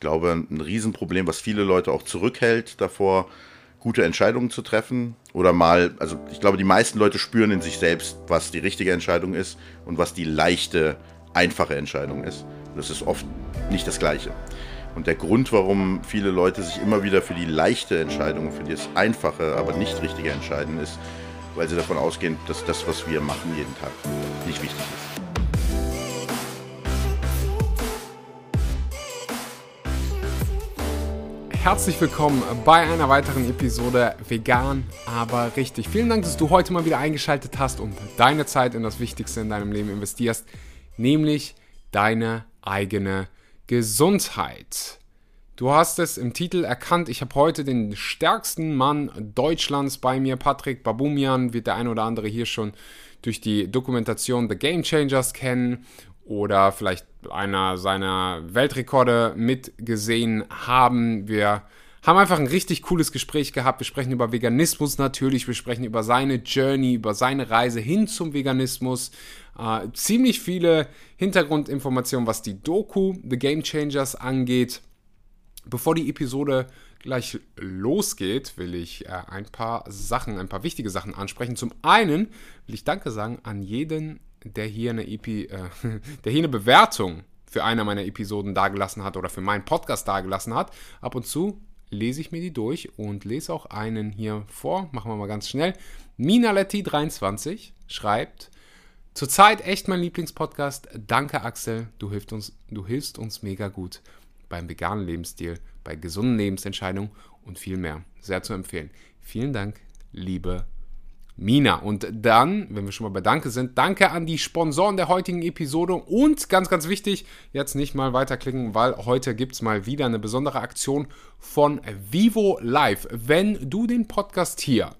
glaube, ein Riesenproblem, was viele Leute auch zurückhält davor, gute Entscheidungen zu treffen. Oder mal, also ich glaube, die meisten Leute spüren in sich selbst, was die richtige Entscheidung ist und was die leichte, einfache Entscheidung ist. Das ist oft nicht das Gleiche. Und der Grund, warum viele Leute sich immer wieder für die leichte Entscheidung, für das einfache, aber nicht richtige entscheiden, ist, weil sie davon ausgehen, dass das, was wir machen jeden Tag, nicht wichtig ist. Herzlich willkommen bei einer weiteren Episode Vegan, aber richtig. Vielen Dank, dass du heute mal wieder eingeschaltet hast und deine Zeit in das Wichtigste in deinem Leben investierst, nämlich deine eigene Gesundheit. Du hast es im Titel erkannt. Ich habe heute den stärksten Mann Deutschlands bei mir, Patrick Babumian, wird der ein oder andere hier schon durch die Dokumentation The Game Changers kennen oder vielleicht einer seiner Weltrekorde mitgesehen haben. Wir haben einfach ein richtig cooles Gespräch gehabt. Wir sprechen über Veganismus natürlich, wir sprechen über seine Journey, über seine Reise hin zum Veganismus. Äh, ziemlich viele Hintergrundinformationen, was die Doku The Game Changers angeht. Bevor die Episode gleich losgeht, will ich äh, ein paar Sachen, ein paar wichtige Sachen ansprechen. Zum einen will ich Danke sagen an jeden der hier eine, EP, äh, der hier eine Bewertung für eine meiner Episoden dagelassen hat oder für meinen Podcast dagelassen hat. Ab und zu lese ich mir die durch und lese auch einen hier vor. Machen wir mal ganz schnell. Minaletti23 schreibt, zurzeit echt mein Lieblingspodcast. Danke Axel, du hilfst uns, du hilfst uns mega gut beim veganen Lebensstil, bei gesunden Lebensentscheidungen und viel mehr. Sehr zu empfehlen. Vielen Dank, liebe Mina. Und dann, wenn wir schon mal bei Danke sind, danke an die Sponsoren der heutigen Episode und ganz, ganz wichtig, jetzt nicht mal weiterklicken, weil heute gibt es mal wieder eine besondere Aktion von Vivo Live. Wenn du den Podcast hier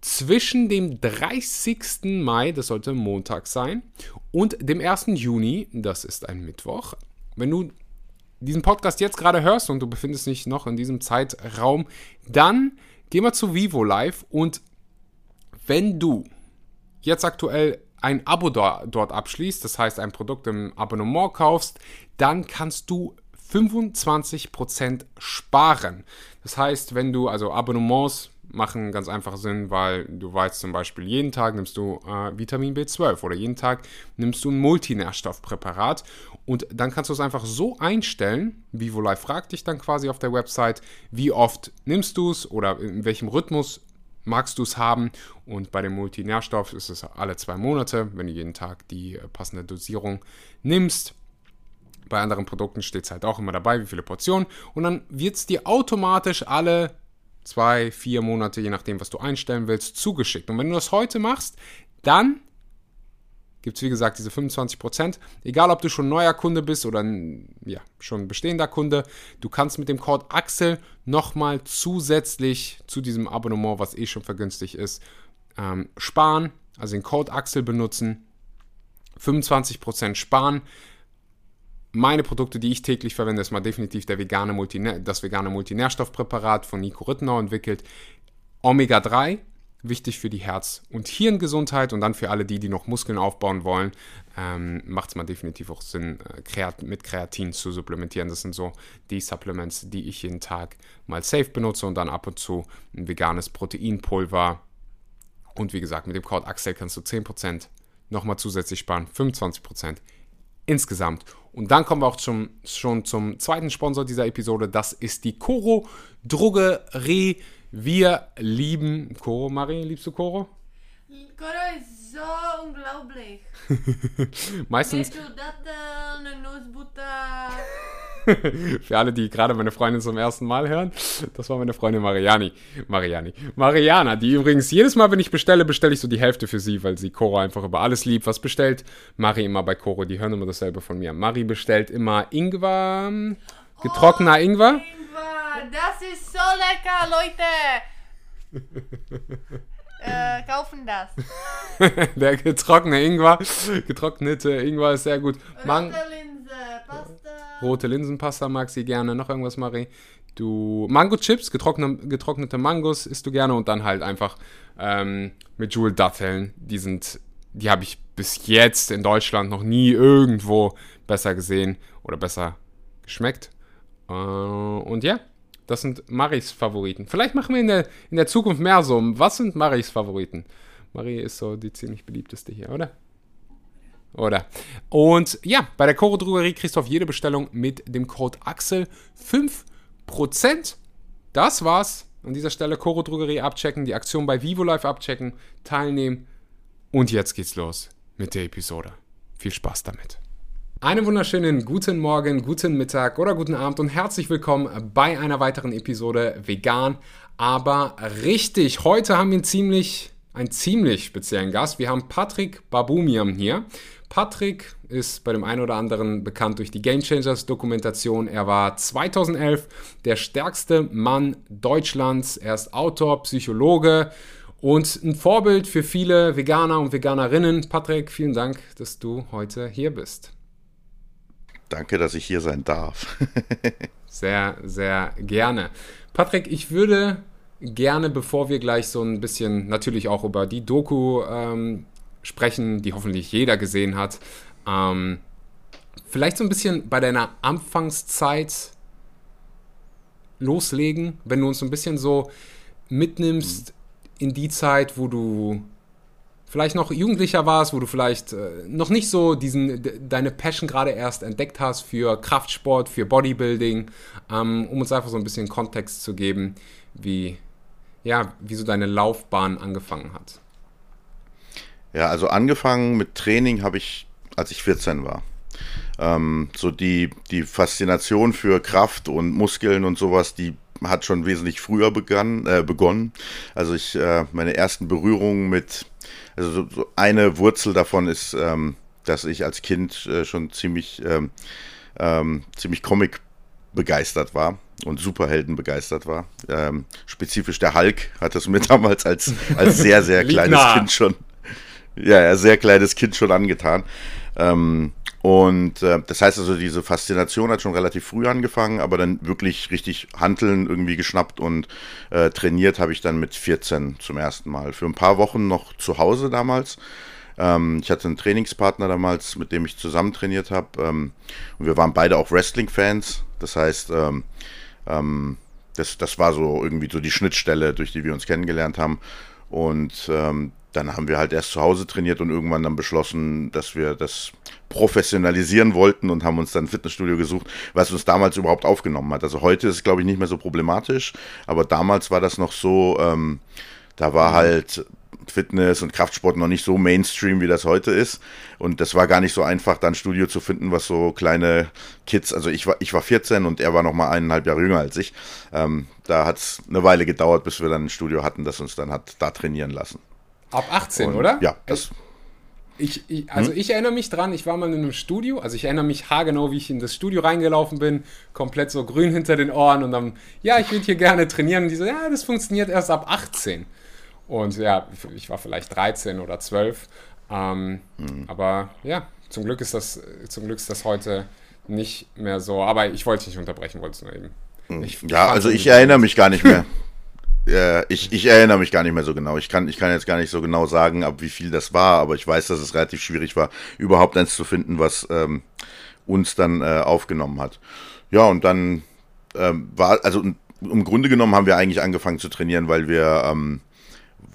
zwischen dem 30. Mai, das sollte Montag sein, und dem 1. Juni, das ist ein Mittwoch, wenn du diesen Podcast jetzt gerade hörst und du befindest dich noch in diesem Zeitraum, dann geh mal zu Vivo Live und wenn du jetzt aktuell ein Abo dort abschließt, das heißt ein Produkt im Abonnement kaufst, dann kannst du 25% sparen. Das heißt, wenn du, also Abonnements machen ganz einfach Sinn, weil du weißt zum Beispiel, jeden Tag nimmst du äh, Vitamin B12 oder jeden Tag nimmst du ein Multinährstoffpräparat und dann kannst du es einfach so einstellen, VivoLife fragt dich dann quasi auf der Website, wie oft nimmst du es oder in welchem Rhythmus magst du es haben. Und bei dem Multinährstoff ist es alle zwei Monate, wenn du jeden Tag die äh, passende Dosierung nimmst. Bei anderen Produkten steht es halt auch immer dabei, wie viele Portionen. Und dann wird es dir automatisch alle zwei, vier Monate, je nachdem, was du einstellen willst, zugeschickt. Und wenn du das heute machst, dann gibt es wie gesagt diese 25%. Egal, ob du schon neuer Kunde bist oder ja, schon bestehender Kunde, du kannst mit dem Code Axel nochmal zusätzlich zu diesem Abonnement, was eh schon vergünstigt ist, ähm, sparen. Also den Code Axel benutzen, 25% sparen. Meine Produkte, die ich täglich verwende, ist mal definitiv der vegane Multinä das vegane Multinährstoffpräparat von Nico Rittenau entwickelt. Omega 3 wichtig für die Herz- und Hirngesundheit und dann für alle die, die noch Muskeln aufbauen wollen, ähm, macht es mal definitiv auch Sinn, äh, mit Kreatin zu supplementieren. Das sind so die Supplements, die ich jeden Tag mal safe benutze und dann ab und zu ein veganes Proteinpulver. Und wie gesagt, mit dem Code Axel kannst du 10% nochmal zusätzlich sparen, 25% insgesamt. Und dann kommen wir auch zum, schon zum zweiten Sponsor dieser Episode. Das ist die Coro Drogerie. Wir lieben Koro. Marie, liebst du Koro? Koro ist so unglaublich. Meistens. Datteln, Nussbutter. Für alle, die gerade meine Freundin zum ersten Mal hören, das war meine Freundin Mariani. Mariani. Mariana, die übrigens jedes Mal, wenn ich bestelle, bestelle ich so die Hälfte für sie, weil sie Koro einfach über alles liebt. Was bestellt Mari immer bei Koro? Die hören immer dasselbe von mir. Mari bestellt immer Ingwer, getrockneter oh, Ingwer. Das ist so lecker, Leute! äh, kaufen das. Der getrocknete Ingwer. Getrocknete Ingwer ist sehr gut. Man Rote Linse, Pasta. Rote Linsenpasta mag sie gerne. Noch irgendwas, Marie? Du Mango-Chips, getrocknete, getrocknete Mangos isst du gerne und dann halt einfach ähm, mit Joule Datteln. Die sind, die habe ich bis jetzt in Deutschland noch nie irgendwo besser gesehen oder besser geschmeckt Äh, und ja, das sind Maris Favoriten. Vielleicht machen wir in der, in der Zukunft mehr so. Was sind Maris Favoriten? Marie ist so die ziemlich beliebteste hier, oder? Oder? Und ja, bei der Coro Drogerie kriegst du auf jede Bestellung mit dem Code Axel 5%. Das war's. An dieser Stelle Coro Drogerie abchecken, die Aktion bei Vivo Live abchecken, teilnehmen. Und jetzt geht's los mit der Episode. Viel Spaß damit. Einen wunderschönen guten Morgen, guten Mittag oder guten Abend und herzlich willkommen bei einer weiteren Episode Vegan, aber richtig. Heute haben wir einen ziemlich, einen ziemlich speziellen Gast. Wir haben Patrick Babumian hier. Patrick ist bei dem einen oder anderen bekannt durch die Game Changers Dokumentation. Er war 2011 der stärkste Mann Deutschlands. Er ist Autor, Psychologe und ein Vorbild für viele Veganer und Veganerinnen. Patrick, vielen Dank, dass du heute hier bist. Danke, dass ich hier sein darf. sehr, sehr gerne. Patrick, ich würde gerne, bevor wir gleich so ein bisschen natürlich auch über die Doku ähm, sprechen, die hoffentlich jeder gesehen hat. Ähm, vielleicht so ein bisschen bei deiner Anfangszeit loslegen, wenn du uns so ein bisschen so mitnimmst in die Zeit, wo du vielleicht noch Jugendlicher warst, wo du vielleicht äh, noch nicht so diesen deine Passion gerade erst entdeckt hast für Kraftsport, für Bodybuilding, ähm, um uns einfach so ein bisschen Kontext zu geben, wie ja, wie so deine Laufbahn angefangen hat. Ja, also angefangen mit Training habe ich, als ich 14 war. Ähm, so die, die Faszination für Kraft und Muskeln und sowas, die hat schon wesentlich früher begann, äh, begonnen. Also ich, äh, meine ersten Berührungen mit, also so, so eine Wurzel davon ist, ähm, dass ich als Kind äh, schon ziemlich, ähm, ähm, ziemlich Comic begeistert war und Superhelden begeistert war. Ähm, spezifisch der Hulk hat es mir damals als, als sehr, sehr kleines Kind schon ja, ja, sehr kleines Kind schon angetan. Ähm, und äh, das heißt also, diese Faszination hat schon relativ früh angefangen, aber dann wirklich richtig Handeln irgendwie geschnappt und äh, trainiert habe ich dann mit 14 zum ersten Mal. Für ein paar Wochen noch zu Hause damals. Ähm, ich hatte einen Trainingspartner damals, mit dem ich zusammen trainiert habe. Ähm, und wir waren beide auch Wrestling-Fans. Das heißt, ähm, ähm, das, das war so irgendwie so die Schnittstelle, durch die wir uns kennengelernt haben. Und ähm, dann haben wir halt erst zu Hause trainiert und irgendwann dann beschlossen, dass wir das professionalisieren wollten und haben uns dann ein Fitnessstudio gesucht, was uns damals überhaupt aufgenommen hat. Also heute ist es, glaube ich, nicht mehr so problematisch, aber damals war das noch so, ähm, da war mhm. halt Fitness und Kraftsport noch nicht so Mainstream, wie das heute ist. Und das war gar nicht so einfach, da ein Studio zu finden, was so kleine Kids, also ich war, ich war 14 und er war noch mal eineinhalb Jahre jünger als ich. Ähm, da hat es eine Weile gedauert, bis wir dann ein Studio hatten, das uns dann hat da trainieren lassen. Ab 18, und, oder? Ja, das. Ich, ich, also hm? ich erinnere mich dran, ich war mal in einem Studio, also ich erinnere mich haargenau, wie ich in das Studio reingelaufen bin, komplett so grün hinter den Ohren und dann, ja, ich würde hier gerne trainieren und die so, ja, das funktioniert erst ab 18. Und ja, ich war vielleicht 13 oder 12. Ähm, hm. Aber ja, zum Glück ist das, zum Glück ist das heute nicht mehr so. Aber ich wollte dich nicht unterbrechen, wollte es nur eben. Hm. Ich, ja, also ich erinnere mich gar nicht mehr. Ja, ich, ich erinnere mich gar nicht mehr so genau. Ich kann, ich kann jetzt gar nicht so genau sagen, ab wie viel das war, aber ich weiß, dass es relativ schwierig war, überhaupt eins zu finden, was ähm, uns dann äh, aufgenommen hat. Ja, und dann ähm, war, also im Grunde genommen haben wir eigentlich angefangen zu trainieren, weil wir, ähm,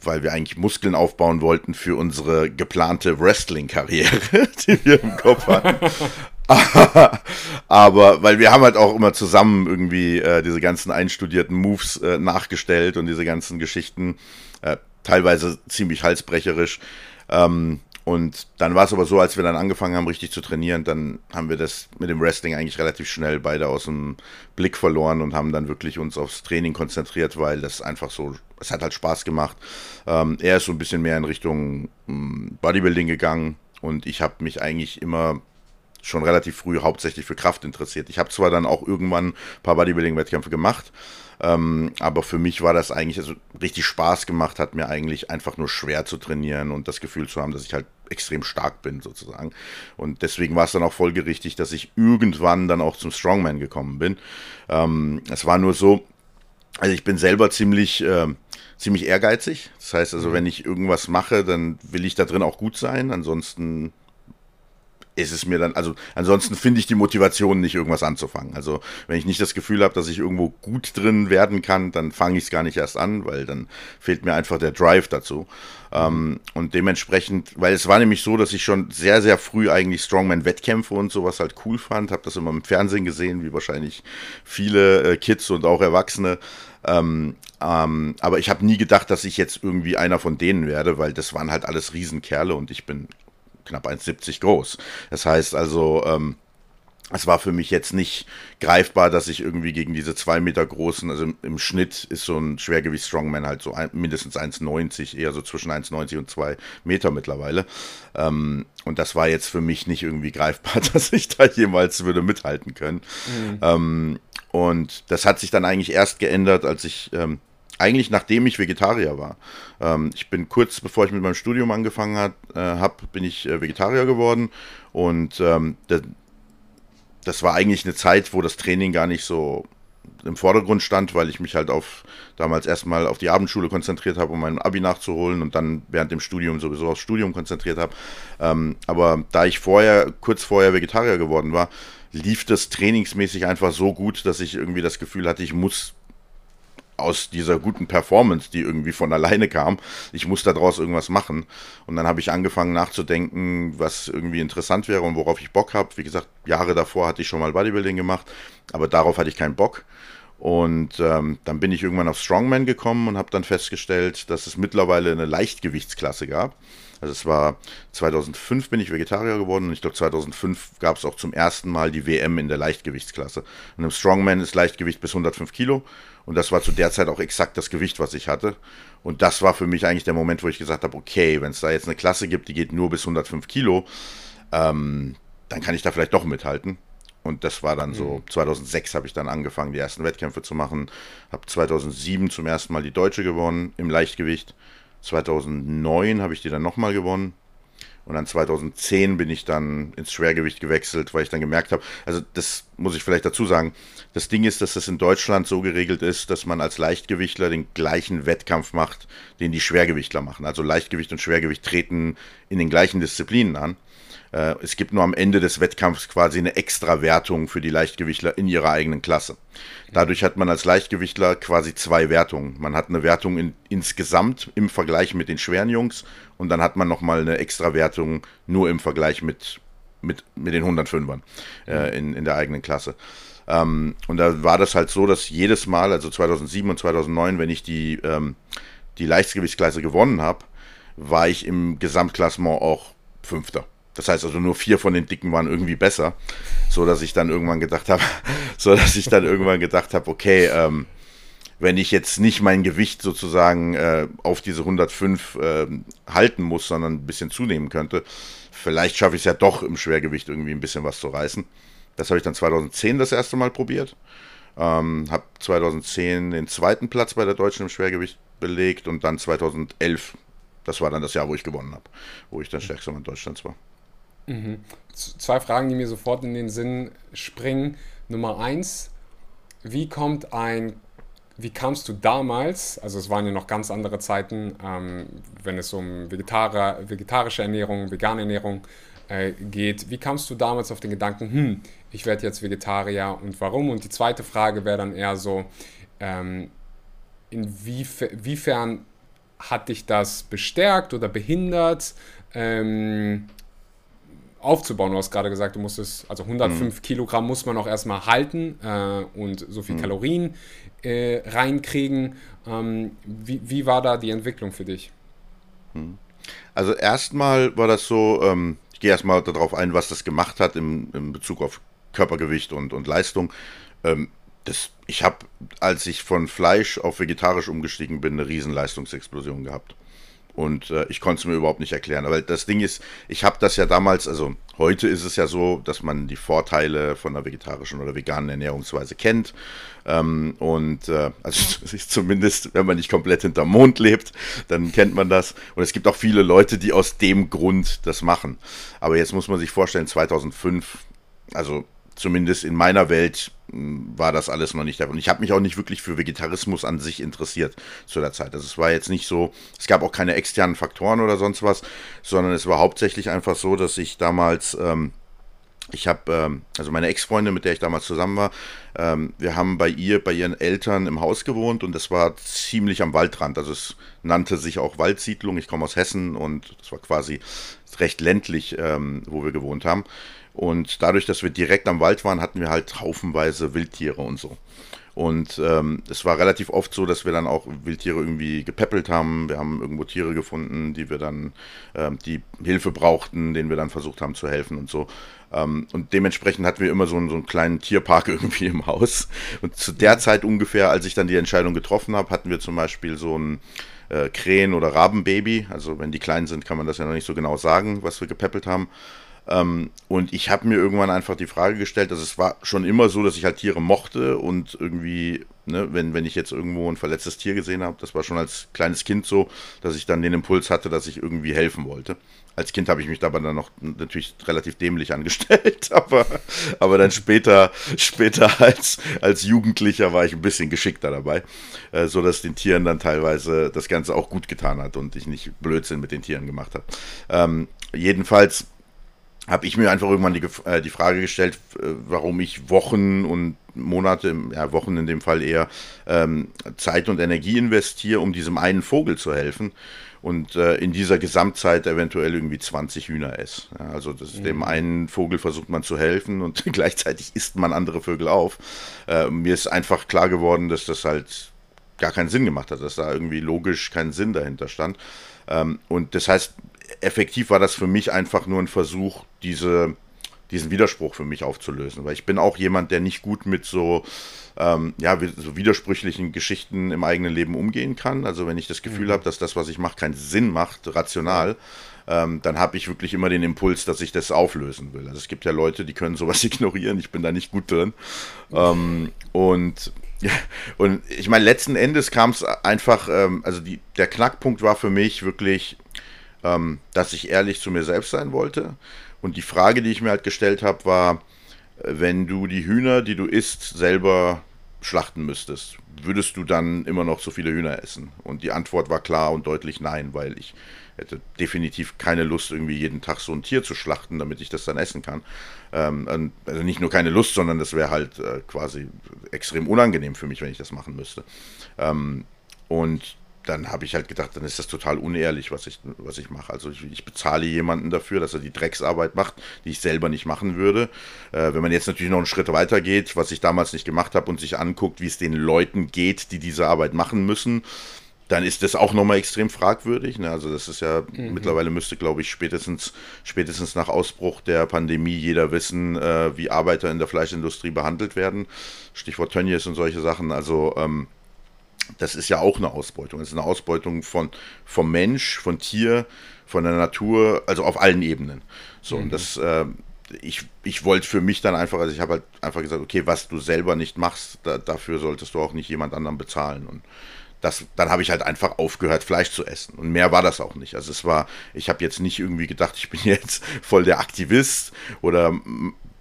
weil wir eigentlich Muskeln aufbauen wollten für unsere geplante Wrestling-Karriere, die wir im Kopf hatten. aber weil wir haben halt auch immer zusammen irgendwie äh, diese ganzen einstudierten Moves äh, nachgestellt und diese ganzen Geschichten, äh, teilweise ziemlich halsbrecherisch. Ähm, und dann war es aber so, als wir dann angefangen haben, richtig zu trainieren, dann haben wir das mit dem Wrestling eigentlich relativ schnell beide aus dem Blick verloren und haben dann wirklich uns aufs Training konzentriert, weil das einfach so, es hat halt Spaß gemacht. Ähm, er ist so ein bisschen mehr in Richtung ähm, Bodybuilding gegangen und ich habe mich eigentlich immer schon relativ früh hauptsächlich für Kraft interessiert. Ich habe zwar dann auch irgendwann ein paar Bodybuilding-Wettkämpfe gemacht, ähm, aber für mich war das eigentlich, also richtig Spaß gemacht hat mir eigentlich einfach nur schwer zu trainieren und das Gefühl zu haben, dass ich halt extrem stark bin sozusagen. Und deswegen war es dann auch folgerichtig, dass ich irgendwann dann auch zum Strongman gekommen bin. Ähm, es war nur so, also ich bin selber ziemlich, äh, ziemlich ehrgeizig. Das heißt also, wenn ich irgendwas mache, dann will ich da drin auch gut sein. Ansonsten ist es mir dann, also ansonsten finde ich die Motivation nicht, irgendwas anzufangen. Also wenn ich nicht das Gefühl habe, dass ich irgendwo gut drin werden kann, dann fange ich es gar nicht erst an, weil dann fehlt mir einfach der Drive dazu. Ähm, und dementsprechend, weil es war nämlich so, dass ich schon sehr, sehr früh eigentlich Strongman-Wettkämpfe und sowas halt cool fand, habe das immer im Fernsehen gesehen, wie wahrscheinlich viele äh, Kids und auch Erwachsene. Ähm, ähm, aber ich habe nie gedacht, dass ich jetzt irgendwie einer von denen werde, weil das waren halt alles Riesenkerle und ich bin knapp 1,70 groß. Das heißt also, ähm, es war für mich jetzt nicht greifbar, dass ich irgendwie gegen diese zwei Meter großen, also im, im Schnitt ist so ein Schwergewicht-Strongman halt so ein, mindestens 1,90, eher so zwischen 1,90 und 2 Meter mittlerweile. Ähm, und das war jetzt für mich nicht irgendwie greifbar, dass ich da jemals würde mithalten können. Mhm. Ähm, und das hat sich dann eigentlich erst geändert, als ich ähm, eigentlich nachdem ich Vegetarier war. Ähm, ich bin kurz bevor ich mit meinem Studium angefangen hat, äh, habe, bin ich äh, Vegetarier geworden und ähm, das, das war eigentlich eine Zeit, wo das Training gar nicht so im Vordergrund stand, weil ich mich halt auf damals erstmal auf die Abendschule konzentriert habe, um mein Abi nachzuholen und dann während dem Studium sowieso aufs Studium konzentriert habe. Ähm, aber da ich vorher, kurz vorher Vegetarier geworden war, lief das trainingsmäßig einfach so gut, dass ich irgendwie das Gefühl hatte, ich muss aus dieser guten Performance, die irgendwie von alleine kam. Ich muss daraus irgendwas machen. Und dann habe ich angefangen nachzudenken, was irgendwie interessant wäre und worauf ich Bock habe. Wie gesagt, Jahre davor hatte ich schon mal Bodybuilding gemacht, aber darauf hatte ich keinen Bock. Und ähm, dann bin ich irgendwann auf Strongman gekommen und habe dann festgestellt, dass es mittlerweile eine Leichtgewichtsklasse gab. Also es war 2005 bin ich Vegetarier geworden und ich glaube 2005 gab es auch zum ersten Mal die WM in der Leichtgewichtsklasse. Und im Strongman ist Leichtgewicht bis 105 Kilo und das war zu der Zeit auch exakt das Gewicht, was ich hatte. Und das war für mich eigentlich der Moment, wo ich gesagt habe, okay, wenn es da jetzt eine Klasse gibt, die geht nur bis 105 Kilo, ähm, dann kann ich da vielleicht doch mithalten. Und das war dann so, 2006 mhm. habe ich dann angefangen, die ersten Wettkämpfe zu machen. Habe 2007 zum ersten Mal die Deutsche gewonnen im Leichtgewicht. 2009 habe ich die dann nochmal gewonnen. Und dann 2010 bin ich dann ins Schwergewicht gewechselt, weil ich dann gemerkt habe, also das muss ich vielleicht dazu sagen, das Ding ist, dass das in Deutschland so geregelt ist, dass man als Leichtgewichtler den gleichen Wettkampf macht, den die Schwergewichtler machen. Also Leichtgewicht und Schwergewicht treten in den gleichen Disziplinen an. Äh, es gibt nur am Ende des Wettkampfs quasi eine Extrawertung für die Leichtgewichtler in ihrer eigenen Klasse. Dadurch hat man als Leichtgewichtler quasi zwei Wertungen. Man hat eine Wertung in, insgesamt im Vergleich mit den schweren Jungs und dann hat man nochmal eine Extrawertung nur im Vergleich mit, mit, mit den 105ern äh, in, in der eigenen Klasse. Ähm, und da war das halt so, dass jedes Mal, also 2007 und 2009, wenn ich die, ähm, die Leichtgewichtsklasse gewonnen habe, war ich im Gesamtklassement auch Fünfter. Das heißt also nur vier von den Dicken waren irgendwie besser, so dass ich dann irgendwann gedacht habe, so dass ich dann irgendwann gedacht habe, okay, ähm, wenn ich jetzt nicht mein Gewicht sozusagen äh, auf diese 105 äh, halten muss, sondern ein bisschen zunehmen könnte, vielleicht schaffe ich es ja doch im Schwergewicht irgendwie ein bisschen was zu reißen. Das habe ich dann 2010 das erste Mal probiert. Ähm, habe 2010 den zweiten Platz bei der Deutschen im Schwergewicht belegt und dann 2011, das war dann das Jahr, wo ich gewonnen habe, wo ich dann stärkster Mann Deutschlands war. Mhm. Zwei Fragen, die mir sofort in den Sinn springen. Nummer eins, wie kommt ein, wie kamst du damals, also es waren ja noch ganz andere Zeiten, ähm, wenn es um Vegetari vegetarische Ernährung, vegane Ernährung äh, geht, wie kamst du damals auf den Gedanken, hm, ich werde jetzt Vegetarier und warum? Und die zweite Frage wäre dann eher so, ähm, inwiefern hat dich das bestärkt oder behindert? Ähm, aufzubauen. Du hast gerade gesagt, du musstest, also 105 mhm. Kilogramm muss man auch erstmal halten äh, und so viel mhm. Kalorien äh, reinkriegen. Ähm, wie, wie war da die Entwicklung für dich? Mhm. Also erstmal war das so, ähm, ich gehe erstmal darauf ein, was das gemacht hat im, im Bezug auf Körpergewicht und, und Leistung. Ähm, das, ich habe, als ich von Fleisch auf vegetarisch umgestiegen bin, eine Riesenleistungsexplosion gehabt. Und äh, ich konnte es mir überhaupt nicht erklären. Aber das Ding ist, ich habe das ja damals, also heute ist es ja so, dass man die Vorteile von einer vegetarischen oder veganen Ernährungsweise kennt. Ähm, und äh, also zumindest, wenn man nicht komplett hinterm Mond lebt, dann kennt man das. Und es gibt auch viele Leute, die aus dem Grund das machen. Aber jetzt muss man sich vorstellen, 2005, also zumindest in meiner Welt hm, war das alles noch nicht da. Und ich habe mich auch nicht wirklich für Vegetarismus an sich interessiert zu der Zeit. Also es war jetzt nicht so, es gab auch keine externen Faktoren oder sonst was, sondern es war hauptsächlich einfach so, dass ich damals ähm, ich habe, ähm, also meine Ex-Freundin, mit der ich damals zusammen war, ähm, wir haben bei ihr, bei ihren Eltern im Haus gewohnt und das war ziemlich am Waldrand. Also es nannte sich auch Waldsiedlung. Ich komme aus Hessen und das war quasi recht ländlich, ähm, wo wir gewohnt haben. Und dadurch, dass wir direkt am Wald waren, hatten wir halt haufenweise Wildtiere und so. Und ähm, es war relativ oft so, dass wir dann auch Wildtiere irgendwie gepäppelt haben. Wir haben irgendwo Tiere gefunden, die wir dann, ähm, die Hilfe brauchten, denen wir dann versucht haben zu helfen und so. Ähm, und dementsprechend hatten wir immer so einen, so einen kleinen Tierpark irgendwie im Haus. Und zu der Zeit ungefähr, als ich dann die Entscheidung getroffen habe, hatten wir zum Beispiel so ein äh, Krähen- oder Rabenbaby. Also wenn die klein sind, kann man das ja noch nicht so genau sagen, was wir gepäppelt haben. Ähm, und ich habe mir irgendwann einfach die Frage gestellt, dass es war schon immer so, dass ich halt Tiere mochte und irgendwie, ne, wenn, wenn ich jetzt irgendwo ein verletztes Tier gesehen habe, das war schon als kleines Kind so, dass ich dann den Impuls hatte, dass ich irgendwie helfen wollte. Als Kind habe ich mich dabei dann noch natürlich relativ dämlich angestellt, aber, aber dann später, später als, als Jugendlicher war ich ein bisschen geschickter dabei, äh, so dass den Tieren dann teilweise das Ganze auch gut getan hat und ich nicht Blödsinn mit den Tieren gemacht habe. Ähm, jedenfalls habe ich mir einfach irgendwann die, äh, die Frage gestellt, äh, warum ich Wochen und Monate, ja Wochen in dem Fall eher, ähm, Zeit und Energie investiere, um diesem einen Vogel zu helfen und äh, in dieser Gesamtzeit eventuell irgendwie 20 Hühner esse. Ja, also das, mhm. dem einen Vogel versucht man zu helfen und gleichzeitig isst man andere Vögel auf. Äh, mir ist einfach klar geworden, dass das halt gar keinen Sinn gemacht hat, dass da irgendwie logisch kein Sinn dahinter stand. Ähm, und das heißt, effektiv war das für mich einfach nur ein Versuch, diese, diesen Widerspruch für mich aufzulösen. Weil ich bin auch jemand, der nicht gut mit so, ähm, ja, so widersprüchlichen Geschichten im eigenen Leben umgehen kann. Also wenn ich das Gefühl mhm. habe, dass das, was ich mache, keinen Sinn macht, rational, ähm, dann habe ich wirklich immer den Impuls, dass ich das auflösen will. Also es gibt ja Leute, die können sowas ignorieren. Ich bin da nicht gut drin. Ähm, und ja, und ich meine, letzten Endes kam es einfach, ähm, also die, der Knackpunkt war für mich wirklich, ähm, dass ich ehrlich zu mir selbst sein wollte. Und die Frage, die ich mir halt gestellt habe, war, äh, wenn du die Hühner, die du isst, selber schlachten müsstest, würdest du dann immer noch so viele Hühner essen? Und die Antwort war klar und deutlich nein, weil ich hätte definitiv keine Lust, irgendwie jeden Tag so ein Tier zu schlachten, damit ich das dann essen kann. Ähm, also nicht nur keine Lust, sondern das wäre halt äh, quasi extrem unangenehm für mich, wenn ich das machen müsste. Ähm, und dann habe ich halt gedacht, dann ist das total unehrlich, was ich, was ich mache. Also ich, ich, bezahle jemanden dafür, dass er die Drecksarbeit macht, die ich selber nicht machen würde. Äh, wenn man jetzt natürlich noch einen Schritt weiter geht, was ich damals nicht gemacht habe und sich anguckt, wie es den Leuten geht, die diese Arbeit machen müssen, dann ist das auch nochmal extrem fragwürdig. Ne? Also das ist ja, mhm. mittlerweile müsste, glaube ich, spätestens, spätestens nach Ausbruch der Pandemie jeder wissen, äh, wie Arbeiter in der Fleischindustrie behandelt werden. Stichwort Tönnies und solche Sachen. Also ähm, das ist ja auch eine Ausbeutung. Das ist eine Ausbeutung von, vom Mensch, von Tier, von der Natur, also auf allen Ebenen. So, mhm. und das, äh, ich, ich wollte für mich dann einfach, also ich habe halt einfach gesagt, okay, was du selber nicht machst, da, dafür solltest du auch nicht jemand anderem bezahlen. Und das, dann habe ich halt einfach aufgehört, Fleisch zu essen. Und mehr war das auch nicht. Also es war, ich habe jetzt nicht irgendwie gedacht, ich bin jetzt voll der Aktivist oder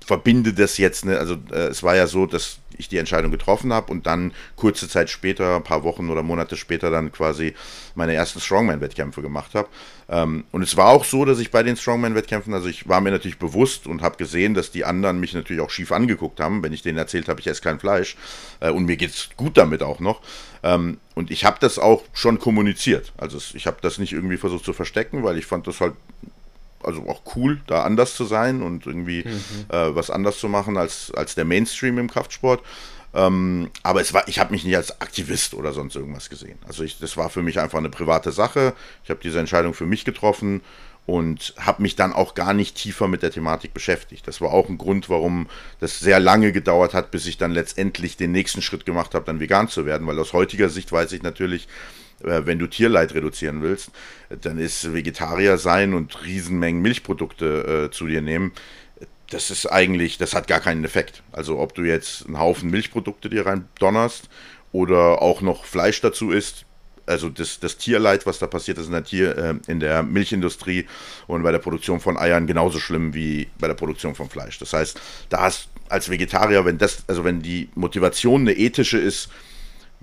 verbinde das jetzt, ne? also äh, es war ja so, dass ich die Entscheidung getroffen habe und dann kurze Zeit später, ein paar Wochen oder Monate später dann quasi meine ersten Strongman-Wettkämpfe gemacht habe. Ähm, und es war auch so, dass ich bei den Strongman-Wettkämpfen, also ich war mir natürlich bewusst und habe gesehen, dass die anderen mich natürlich auch schief angeguckt haben, wenn ich denen erzählt habe, ich esse kein Fleisch äh, und mir geht es gut damit auch noch. Ähm, und ich habe das auch schon kommuniziert. Also ich habe das nicht irgendwie versucht zu verstecken, weil ich fand das halt also auch cool, da anders zu sein und irgendwie mhm. äh, was anders zu machen als, als der Mainstream im Kraftsport. Ähm, aber es war, ich habe mich nicht als Aktivist oder sonst irgendwas gesehen. Also ich, das war für mich einfach eine private Sache. Ich habe diese Entscheidung für mich getroffen und habe mich dann auch gar nicht tiefer mit der Thematik beschäftigt. Das war auch ein Grund, warum das sehr lange gedauert hat, bis ich dann letztendlich den nächsten Schritt gemacht habe, dann vegan zu werden, weil aus heutiger Sicht weiß ich natürlich, wenn du Tierleid reduzieren willst, dann ist Vegetarier sein und Riesenmengen Milchprodukte äh, zu dir nehmen, das ist eigentlich, das hat gar keinen Effekt. Also ob du jetzt einen Haufen Milchprodukte dir rein donnerst oder auch noch Fleisch dazu isst, also das, das Tierleid, was da passiert ist in der Tier, äh, in der Milchindustrie und bei der Produktion von Eiern genauso schlimm wie bei der Produktion von Fleisch. Das heißt, da hast als Vegetarier, wenn das, also wenn die Motivation eine ethische ist,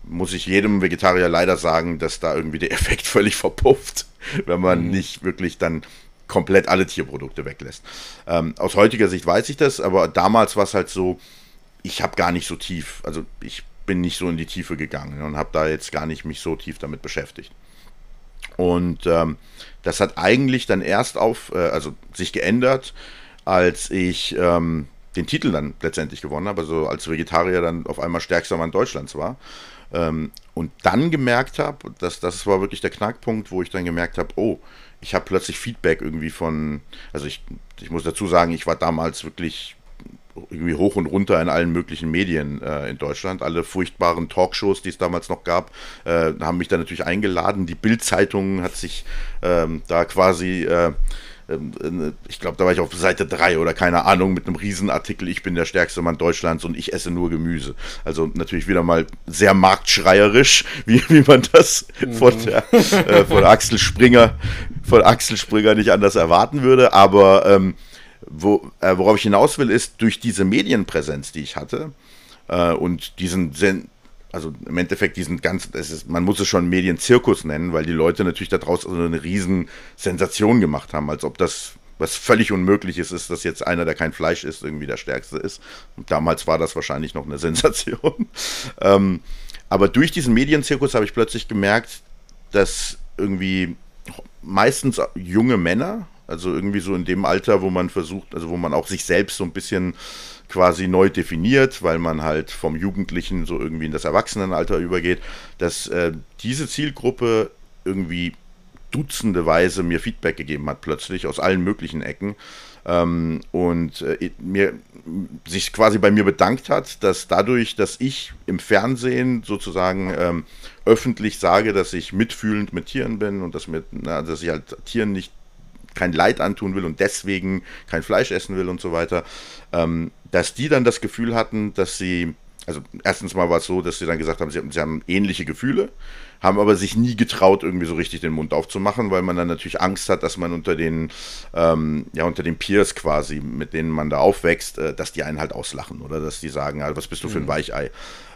muss ich jedem Vegetarier leider sagen, dass da irgendwie der Effekt völlig verpufft, wenn man mhm. nicht wirklich dann komplett alle Tierprodukte weglässt. Ähm, aus heutiger Sicht weiß ich das, aber damals war es halt so, ich habe gar nicht so tief, also ich bin nicht so in die Tiefe gegangen und habe da jetzt gar nicht mich so tief damit beschäftigt. Und ähm, das hat eigentlich dann erst auf, äh, also sich geändert, als ich ähm, den Titel dann letztendlich gewonnen habe, also als Vegetarier dann auf einmal stärkster Mann Deutschlands war. Ähm, und dann gemerkt habe, dass das war wirklich der Knackpunkt, wo ich dann gemerkt habe, oh, ich habe plötzlich Feedback irgendwie von, also ich, ich muss dazu sagen, ich war damals wirklich irgendwie hoch und runter in allen möglichen Medien äh, in Deutschland. Alle furchtbaren Talkshows, die es damals noch gab, äh, haben mich da natürlich eingeladen. Die Bild-Zeitung hat sich ähm, da quasi äh, ich glaube, da war ich auf Seite 3 oder keine Ahnung, mit einem Riesenartikel, ich bin der stärkste Mann Deutschlands und ich esse nur Gemüse. Also natürlich wieder mal sehr marktschreierisch, wie, wie man das mhm. von, der, äh, von Axel Springer, von Axel Springer nicht anders erwarten würde. Aber ähm, wo, äh, worauf ich hinaus will, ist durch diese Medienpräsenz, die ich hatte, äh, und diesen also im Endeffekt diesen ganzen, ist, man muss es schon Medienzirkus nennen, weil die Leute natürlich daraus so eine riesen Sensation gemacht haben, als ob das was völlig unmöglich ist, ist, dass jetzt einer, der kein Fleisch isst, irgendwie der Stärkste ist. Und damals war das wahrscheinlich noch eine Sensation. ähm, aber durch diesen Medienzirkus habe ich plötzlich gemerkt, dass irgendwie meistens junge Männer, also irgendwie so in dem Alter, wo man versucht, also wo man auch sich selbst so ein bisschen quasi neu definiert, weil man halt vom Jugendlichen so irgendwie in das Erwachsenenalter übergeht, dass äh, diese Zielgruppe irgendwie dutzendeweise mir Feedback gegeben hat plötzlich aus allen möglichen Ecken. Ähm, und äh, mir sich quasi bei mir bedankt hat, dass dadurch, dass ich im Fernsehen sozusagen ähm, öffentlich sage, dass ich mitfühlend mit Tieren bin und dass, mit, na, dass ich halt Tieren nicht kein Leid antun will und deswegen kein Fleisch essen will und so weiter, ähm, dass die dann das Gefühl hatten, dass sie, also erstens mal war es so, dass sie dann gesagt haben, sie, sie haben ähnliche Gefühle, haben aber sich nie getraut, irgendwie so richtig den Mund aufzumachen, weil man dann natürlich Angst hat, dass man unter den, ähm, ja, unter den Peers quasi, mit denen man da aufwächst, äh, dass die einen halt auslachen oder dass die sagen, ah, was bist du für ein mhm. Weichei.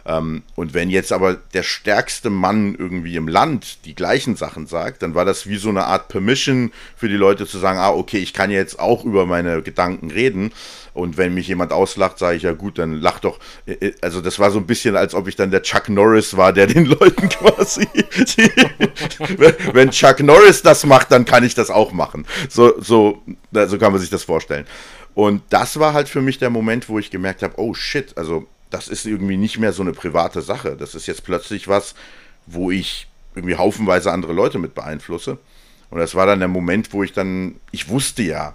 Ähm, und wenn jetzt aber der stärkste Mann irgendwie im Land die gleichen Sachen sagt, dann war das wie so eine Art Permission für die Leute zu sagen, ah, okay, ich kann jetzt auch über meine Gedanken reden. Und wenn mich jemand auslacht, sage ich ja gut, dann lach doch. Also das war so ein bisschen, als ob ich dann der Chuck Norris war, der den Leuten quasi. wenn Chuck Norris das macht, dann kann ich das auch machen. So, so, so kann man sich das vorstellen. Und das war halt für mich der Moment, wo ich gemerkt habe, oh shit, also das ist irgendwie nicht mehr so eine private Sache. Das ist jetzt plötzlich was, wo ich irgendwie haufenweise andere Leute mit beeinflusse. Und das war dann der Moment, wo ich dann, ich wusste ja,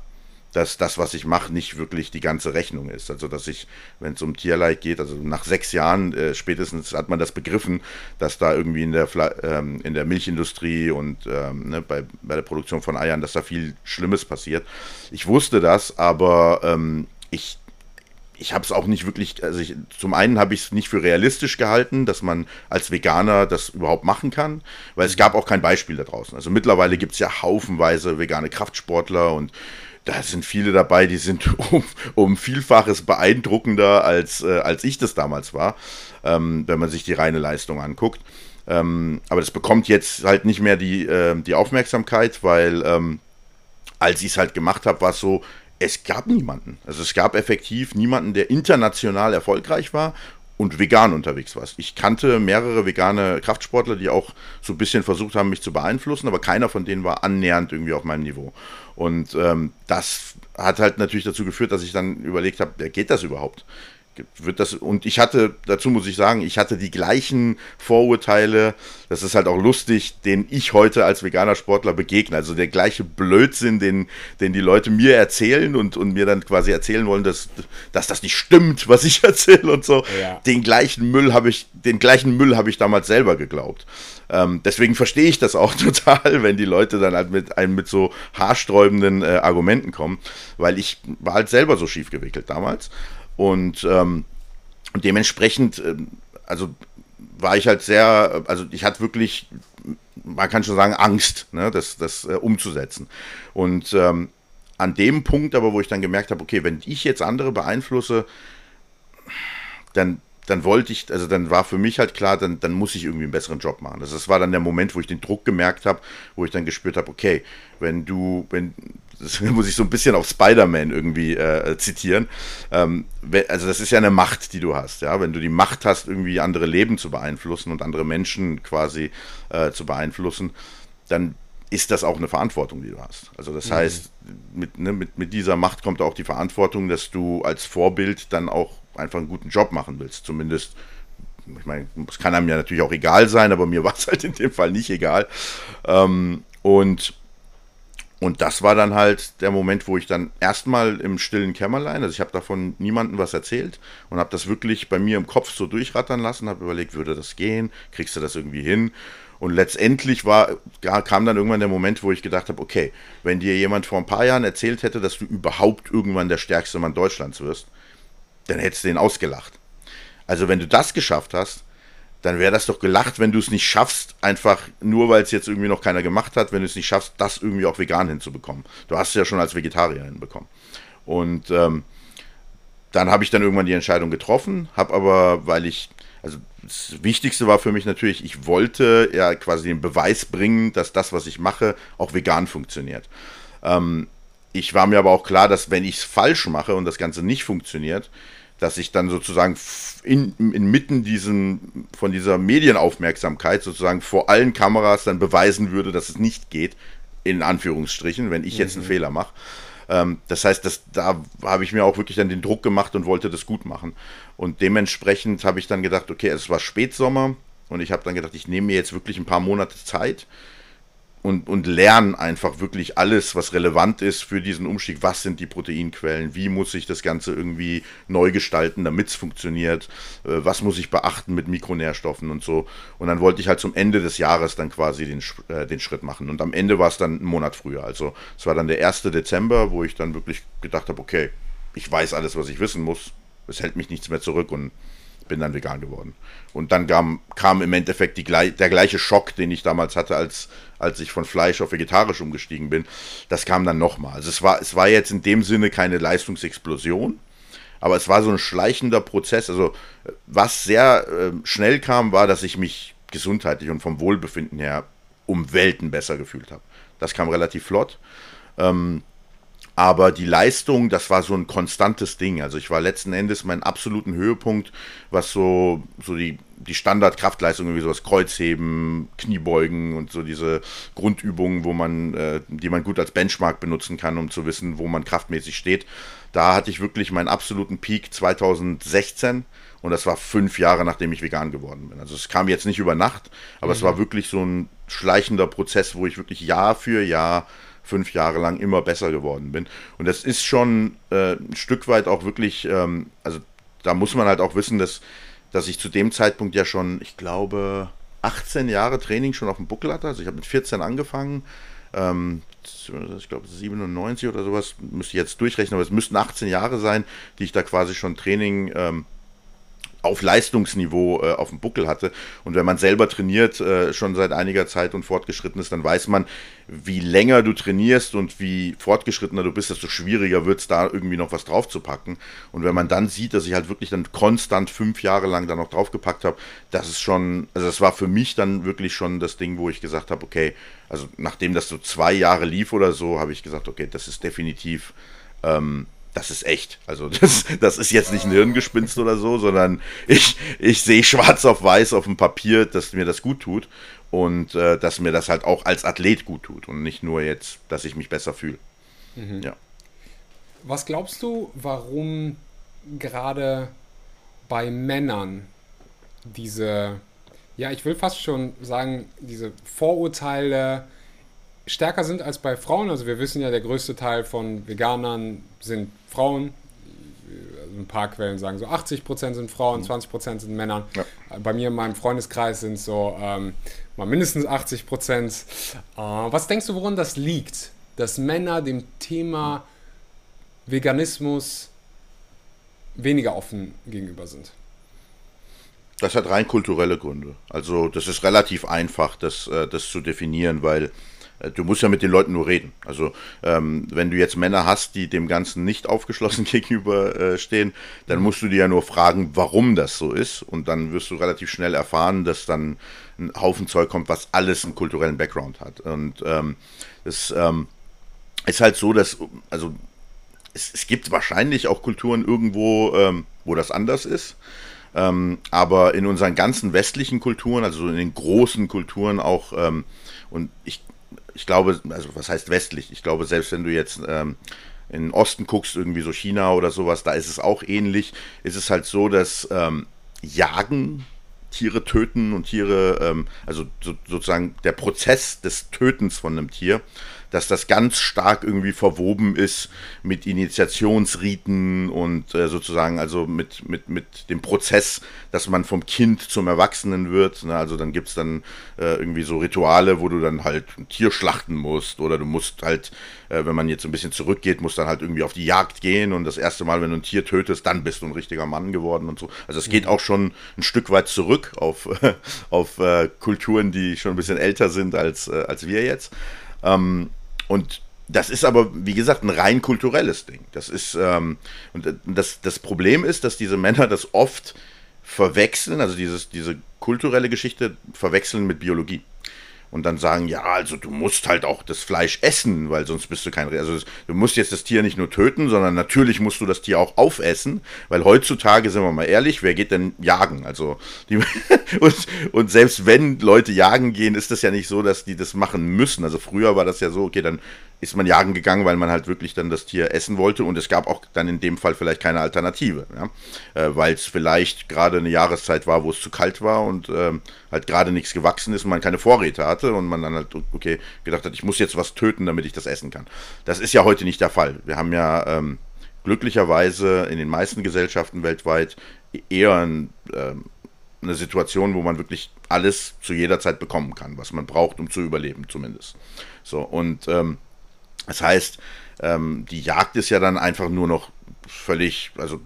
dass das, was ich mache, nicht wirklich die ganze Rechnung ist. Also, dass ich, wenn es um Tierleid geht, also nach sechs Jahren äh, spätestens hat man das begriffen, dass da irgendwie in der, ähm, in der Milchindustrie und ähm, ne, bei, bei der Produktion von Eiern, dass da viel Schlimmes passiert. Ich wusste das, aber ähm, ich ich habe es auch nicht wirklich, also ich, zum einen habe ich es nicht für realistisch gehalten, dass man als Veganer das überhaupt machen kann, weil es gab auch kein Beispiel da draußen. Also mittlerweile gibt es ja haufenweise vegane Kraftsportler und da sind viele dabei, die sind um, um Vielfaches beeindruckender, als, äh, als ich das damals war, ähm, wenn man sich die reine Leistung anguckt. Ähm, aber das bekommt jetzt halt nicht mehr die, äh, die Aufmerksamkeit, weil ähm, als ich es halt gemacht habe, war es so, es gab niemanden. Also es gab effektiv niemanden, der international erfolgreich war und vegan unterwegs war. Ich kannte mehrere vegane Kraftsportler, die auch so ein bisschen versucht haben, mich zu beeinflussen, aber keiner von denen war annähernd irgendwie auf meinem Niveau. Und ähm, das hat halt natürlich dazu geführt, dass ich dann überlegt habe, geht das überhaupt? Wird das, und ich hatte, dazu muss ich sagen, ich hatte die gleichen Vorurteile, das ist halt auch lustig, den ich heute als veganer Sportler begegne. Also der gleiche Blödsinn, den, den die Leute mir erzählen und, und mir dann quasi erzählen wollen, dass, dass das nicht stimmt, was ich erzähle und so. Ja. Den gleichen Müll habe ich, den gleichen Müll habe ich damals selber geglaubt. Ähm, deswegen verstehe ich das auch total, wenn die Leute dann halt mit einem mit so haarsträubenden äh, Argumenten kommen, weil ich war halt selber so schief gewickelt damals. Und, ähm, dementsprechend, äh, also war ich halt sehr, also ich hatte wirklich, man kann schon sagen, Angst, ne, das, das äh, umzusetzen. Und ähm, an dem Punkt aber, wo ich dann gemerkt habe, okay, wenn ich jetzt andere beeinflusse, dann, dann wollte ich, also dann war für mich halt klar, dann, dann muss ich irgendwie einen besseren Job machen. Das, das war dann der Moment, wo ich den Druck gemerkt habe, wo ich dann gespürt habe, okay, wenn du, wenn das muss ich so ein bisschen auf Spider-Man irgendwie äh, zitieren. Ähm, also das ist ja eine Macht, die du hast, ja. Wenn du die Macht hast, irgendwie andere Leben zu beeinflussen und andere Menschen quasi äh, zu beeinflussen, dann ist das auch eine Verantwortung, die du hast. Also das mhm. heißt, mit, ne, mit, mit dieser Macht kommt auch die Verantwortung, dass du als Vorbild dann auch einfach einen guten Job machen willst. Zumindest, ich meine, es kann einem ja natürlich auch egal sein, aber mir war es halt in dem Fall nicht egal. Ähm, und und das war dann halt der Moment, wo ich dann erstmal im stillen Kämmerlein, also ich habe davon niemandem was erzählt und habe das wirklich bei mir im Kopf so durchrattern lassen, habe überlegt, würde das gehen, kriegst du das irgendwie hin? Und letztendlich war, kam dann irgendwann der Moment, wo ich gedacht habe, okay, wenn dir jemand vor ein paar Jahren erzählt hätte, dass du überhaupt irgendwann der stärkste Mann Deutschlands wirst, dann hättest du den ausgelacht. Also wenn du das geschafft hast, dann wäre das doch gelacht, wenn du es nicht schaffst, einfach nur weil es jetzt irgendwie noch keiner gemacht hat, wenn du es nicht schaffst, das irgendwie auch vegan hinzubekommen. Du hast es ja schon als Vegetarier hinbekommen. Und ähm, dann habe ich dann irgendwann die Entscheidung getroffen, habe aber, weil ich, also das Wichtigste war für mich natürlich, ich wollte ja quasi den Beweis bringen, dass das, was ich mache, auch vegan funktioniert. Ähm, ich war mir aber auch klar, dass wenn ich es falsch mache und das Ganze nicht funktioniert, dass ich dann sozusagen in, inmitten diesen, von dieser Medienaufmerksamkeit sozusagen vor allen Kameras dann beweisen würde, dass es nicht geht, in Anführungsstrichen, wenn ich jetzt einen mhm. Fehler mache. Ähm, das heißt, das, da habe ich mir auch wirklich dann den Druck gemacht und wollte das gut machen. Und dementsprechend habe ich dann gedacht, okay, es war Spätsommer und ich habe dann gedacht, ich nehme mir jetzt wirklich ein paar Monate Zeit und, und lernen einfach wirklich alles, was relevant ist für diesen Umstieg. Was sind die Proteinquellen? Wie muss ich das Ganze irgendwie neu gestalten, damit es funktioniert? Äh, was muss ich beachten mit Mikronährstoffen und so? Und dann wollte ich halt zum Ende des Jahres dann quasi den, äh, den Schritt machen. Und am Ende war es dann einen Monat früher. Also es war dann der 1. Dezember, wo ich dann wirklich gedacht habe, okay, ich weiß alles, was ich wissen muss. Es hält mich nichts mehr zurück und bin dann vegan geworden. Und dann kam, kam im Endeffekt die, der gleiche Schock, den ich damals hatte, als, als ich von Fleisch auf vegetarisch umgestiegen bin. Das kam dann nochmal. Also es war, es war jetzt in dem Sinne keine Leistungsexplosion, aber es war so ein schleichender Prozess. Also was sehr äh, schnell kam, war, dass ich mich gesundheitlich und vom Wohlbefinden her um Welten besser gefühlt habe. Das kam relativ flott. Ähm, aber die Leistung, das war so ein konstantes Ding. Also ich war letzten Endes mein absoluten Höhepunkt, was so, so die, die Standardkraftleistung, wie sowas Kreuzheben, Kniebeugen und so diese Grundübungen, wo man, äh, die man gut als Benchmark benutzen kann, um zu wissen, wo man kraftmäßig steht. Da hatte ich wirklich meinen absoluten Peak 2016 und das war fünf Jahre, nachdem ich vegan geworden bin. Also es kam jetzt nicht über Nacht, aber mhm. es war wirklich so ein schleichender Prozess, wo ich wirklich Jahr für Jahr fünf Jahre lang immer besser geworden bin. Und das ist schon äh, ein Stück weit auch wirklich, ähm, also da muss man halt auch wissen, dass, dass ich zu dem Zeitpunkt ja schon, ich glaube, 18 Jahre Training schon auf dem Buckel hatte. Also ich habe mit 14 angefangen. Ähm, ich glaube 97 oder sowas, müsste ich jetzt durchrechnen, aber es müssten 18 Jahre sein, die ich da quasi schon Training ähm, auf Leistungsniveau äh, auf dem Buckel hatte. Und wenn man selber trainiert, äh, schon seit einiger Zeit und fortgeschritten ist, dann weiß man, wie länger du trainierst und wie fortgeschrittener du bist, desto schwieriger wird es da irgendwie noch was draufzupacken. Und wenn man dann sieht, dass ich halt wirklich dann konstant fünf Jahre lang da noch draufgepackt habe, das ist schon, also das war für mich dann wirklich schon das Ding, wo ich gesagt habe, okay, also nachdem das so zwei Jahre lief oder so, habe ich gesagt, okay, das ist definitiv ähm, das ist echt. Also das, das ist jetzt nicht ein Hirngespinst oder so, sondern ich, ich sehe schwarz auf weiß auf dem Papier, dass mir das gut tut und äh, dass mir das halt auch als Athlet gut tut und nicht nur jetzt, dass ich mich besser fühle. Mhm. Ja. Was glaubst du, warum gerade bei Männern diese, ja, ich will fast schon sagen, diese Vorurteile stärker sind als bei Frauen. Also wir wissen ja, der größte Teil von Veganern sind Frauen. Also ein paar Quellen sagen so 80% sind Frauen, 20% mhm. sind Männer. Ja. Bei mir in meinem Freundeskreis sind so ähm, mal mindestens 80%. Äh, was denkst du, woran das liegt, dass Männer dem Thema Veganismus weniger offen gegenüber sind? Das hat rein kulturelle Gründe. Also das ist relativ einfach, das, äh, das zu definieren, weil du musst ja mit den Leuten nur reden. Also ähm, wenn du jetzt Männer hast, die dem Ganzen nicht aufgeschlossen gegenüberstehen, äh, dann musst du dir ja nur fragen, warum das so ist. Und dann wirst du relativ schnell erfahren, dass dann ein Haufen Zeug kommt, was alles einen kulturellen Background hat. Und ähm, das, ähm, ist halt so, dass, also es, es gibt wahrscheinlich auch Kulturen irgendwo, ähm, wo das anders ist. Ähm, aber in unseren ganzen westlichen Kulturen, also in den großen Kulturen auch, ähm, und ich, ich glaube, also was heißt westlich? Ich glaube, selbst wenn du jetzt ähm, in den Osten guckst, irgendwie so China oder sowas, da ist es auch ähnlich. Ist es halt so, dass ähm, Jagen, Tiere töten und Tiere, ähm, also so, sozusagen der Prozess des Tötens von einem Tier, dass das ganz stark irgendwie verwoben ist mit Initiationsriten und äh, sozusagen also mit, mit, mit dem Prozess, dass man vom Kind zum Erwachsenen wird. Ne? Also dann gibt es dann äh, irgendwie so Rituale, wo du dann halt ein Tier schlachten musst oder du musst halt, äh, wenn man jetzt ein bisschen zurückgeht, musst dann halt irgendwie auf die Jagd gehen und das erste Mal, wenn du ein Tier tötest, dann bist du ein richtiger Mann geworden und so. Also es geht mhm. auch schon ein Stück weit zurück auf, auf äh, Kulturen, die schon ein bisschen älter sind als, äh, als wir jetzt. Ähm, und das ist aber, wie gesagt, ein rein kulturelles Ding. Das ist, ähm, und das, das Problem ist, dass diese Männer das oft verwechseln, also dieses, diese kulturelle Geschichte verwechseln mit Biologie und dann sagen, ja, also du musst halt auch das Fleisch essen, weil sonst bist du kein, also du musst jetzt das Tier nicht nur töten, sondern natürlich musst du das Tier auch aufessen, weil heutzutage, sind wir mal ehrlich, wer geht denn jagen? Also, die, und, und selbst wenn Leute jagen gehen, ist das ja nicht so, dass die das machen müssen. Also früher war das ja so, okay, dann ist man jagen gegangen, weil man halt wirklich dann das Tier essen wollte und es gab auch dann in dem Fall vielleicht keine Alternative, ja? äh, weil es vielleicht gerade eine Jahreszeit war, wo es zu kalt war und ähm, halt gerade nichts gewachsen ist und man keine Vorräte hatte und man dann halt, okay, gedacht hat, ich muss jetzt was töten, damit ich das essen kann. Das ist ja heute nicht der Fall. Wir haben ja ähm, glücklicherweise in den meisten Gesellschaften weltweit eher ein, ähm, eine Situation, wo man wirklich alles zu jeder Zeit bekommen kann, was man braucht, um zu überleben zumindest. So, und ähm, das heißt, ähm, die Jagd ist ja dann einfach nur noch völlig, also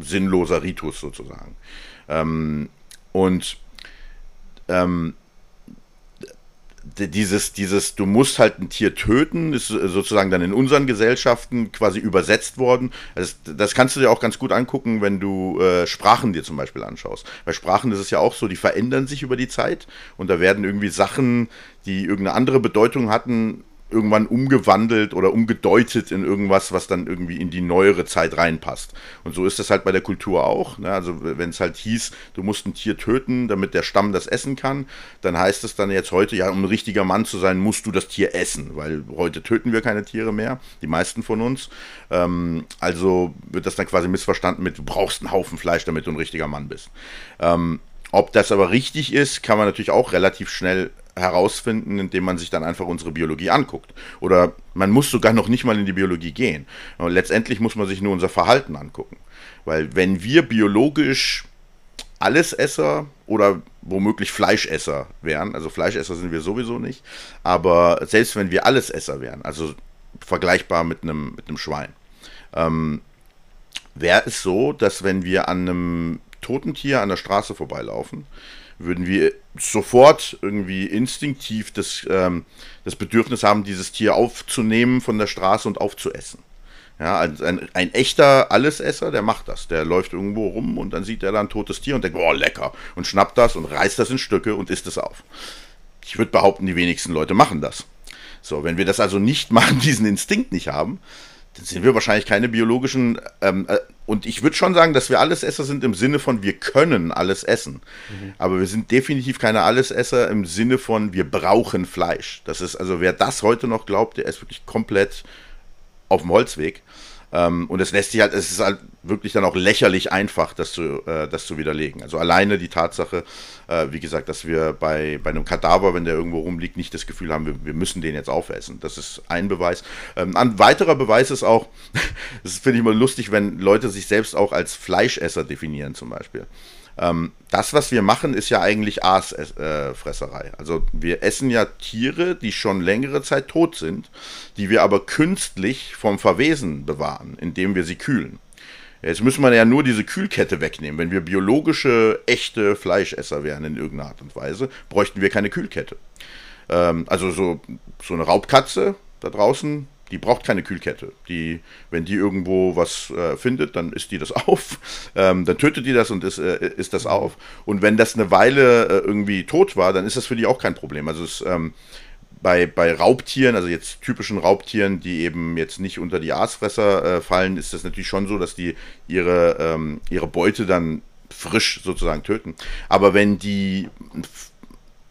sinnloser Ritus sozusagen. Ähm, und ähm, dieses, dieses, du musst halt ein Tier töten, ist sozusagen dann in unseren Gesellschaften quasi übersetzt worden. Also das kannst du dir auch ganz gut angucken, wenn du äh, Sprachen dir zum Beispiel anschaust. Bei Sprachen ist es ja auch so, die verändern sich über die Zeit und da werden irgendwie Sachen, die irgendeine andere Bedeutung hatten, irgendwann umgewandelt oder umgedeutet in irgendwas, was dann irgendwie in die neuere Zeit reinpasst. Und so ist das halt bei der Kultur auch. Ne? Also wenn es halt hieß, du musst ein Tier töten, damit der Stamm das essen kann, dann heißt es dann jetzt heute, ja, um ein richtiger Mann zu sein, musst du das Tier essen, weil heute töten wir keine Tiere mehr, die meisten von uns. Ähm, also wird das dann quasi missverstanden mit, du brauchst einen Haufen Fleisch, damit du ein richtiger Mann bist. Ähm, ob das aber richtig ist, kann man natürlich auch relativ schnell herausfinden, indem man sich dann einfach unsere Biologie anguckt. Oder man muss sogar noch nicht mal in die Biologie gehen. Und letztendlich muss man sich nur unser Verhalten angucken. Weil wenn wir biologisch Allesesser oder womöglich Fleischesser wären, also Fleischesser sind wir sowieso nicht, aber selbst wenn wir Allesesser wären, also vergleichbar mit einem, mit einem Schwein, ähm, wäre es so, dass wenn wir an einem toten Tier an der Straße vorbeilaufen, würden wir sofort irgendwie instinktiv das, ähm, das Bedürfnis haben, dieses Tier aufzunehmen von der Straße und aufzuessen. Ja, ein, ein, ein, echter Allesesser, der macht das. Der läuft irgendwo rum und dann sieht er da ein totes Tier und denkt, boah, lecker. Und schnappt das und reißt das in Stücke und isst es auf. Ich würde behaupten, die wenigsten Leute machen das. So, wenn wir das also nicht machen, diesen Instinkt nicht haben, dann sind wir wahrscheinlich keine biologischen. Ähm, äh, und ich würde schon sagen, dass wir Allesesser sind im Sinne von, wir können alles essen. Mhm. Aber wir sind definitiv keine Allesesser im Sinne von, wir brauchen Fleisch. Das ist also, wer das heute noch glaubt, der ist wirklich komplett auf dem Holzweg. Ähm, und es lässt sich halt, es ist halt wirklich dann auch lächerlich einfach, das zu, äh, das zu widerlegen. Also alleine die Tatsache, äh, wie gesagt, dass wir bei, bei einem Kadaver, wenn der irgendwo rumliegt, nicht das Gefühl haben, wir, wir müssen den jetzt aufessen. Das ist ein Beweis. Ähm, ein weiterer Beweis ist auch, das finde ich mal lustig, wenn Leute sich selbst auch als Fleischesser definieren zum Beispiel. Ähm, das, was wir machen, ist ja eigentlich Aasfresserei. Also wir essen ja Tiere, die schon längere Zeit tot sind, die wir aber künstlich vom Verwesen bewahren, indem wir sie kühlen. Jetzt müssen wir ja nur diese Kühlkette wegnehmen. Wenn wir biologische, echte Fleischesser wären in irgendeiner Art und Weise, bräuchten wir keine Kühlkette. Ähm, also so, so eine Raubkatze da draußen, die braucht keine Kühlkette. Die, wenn die irgendwo was äh, findet, dann isst die das auf, ähm, dann tötet die das und isst, äh, isst das auf. Und wenn das eine Weile äh, irgendwie tot war, dann ist das für die auch kein Problem. Also es, ähm, bei, bei Raubtieren, also jetzt typischen Raubtieren, die eben jetzt nicht unter die Aasfresser äh, fallen, ist das natürlich schon so, dass die ihre, ähm, ihre Beute dann frisch sozusagen töten. Aber wenn die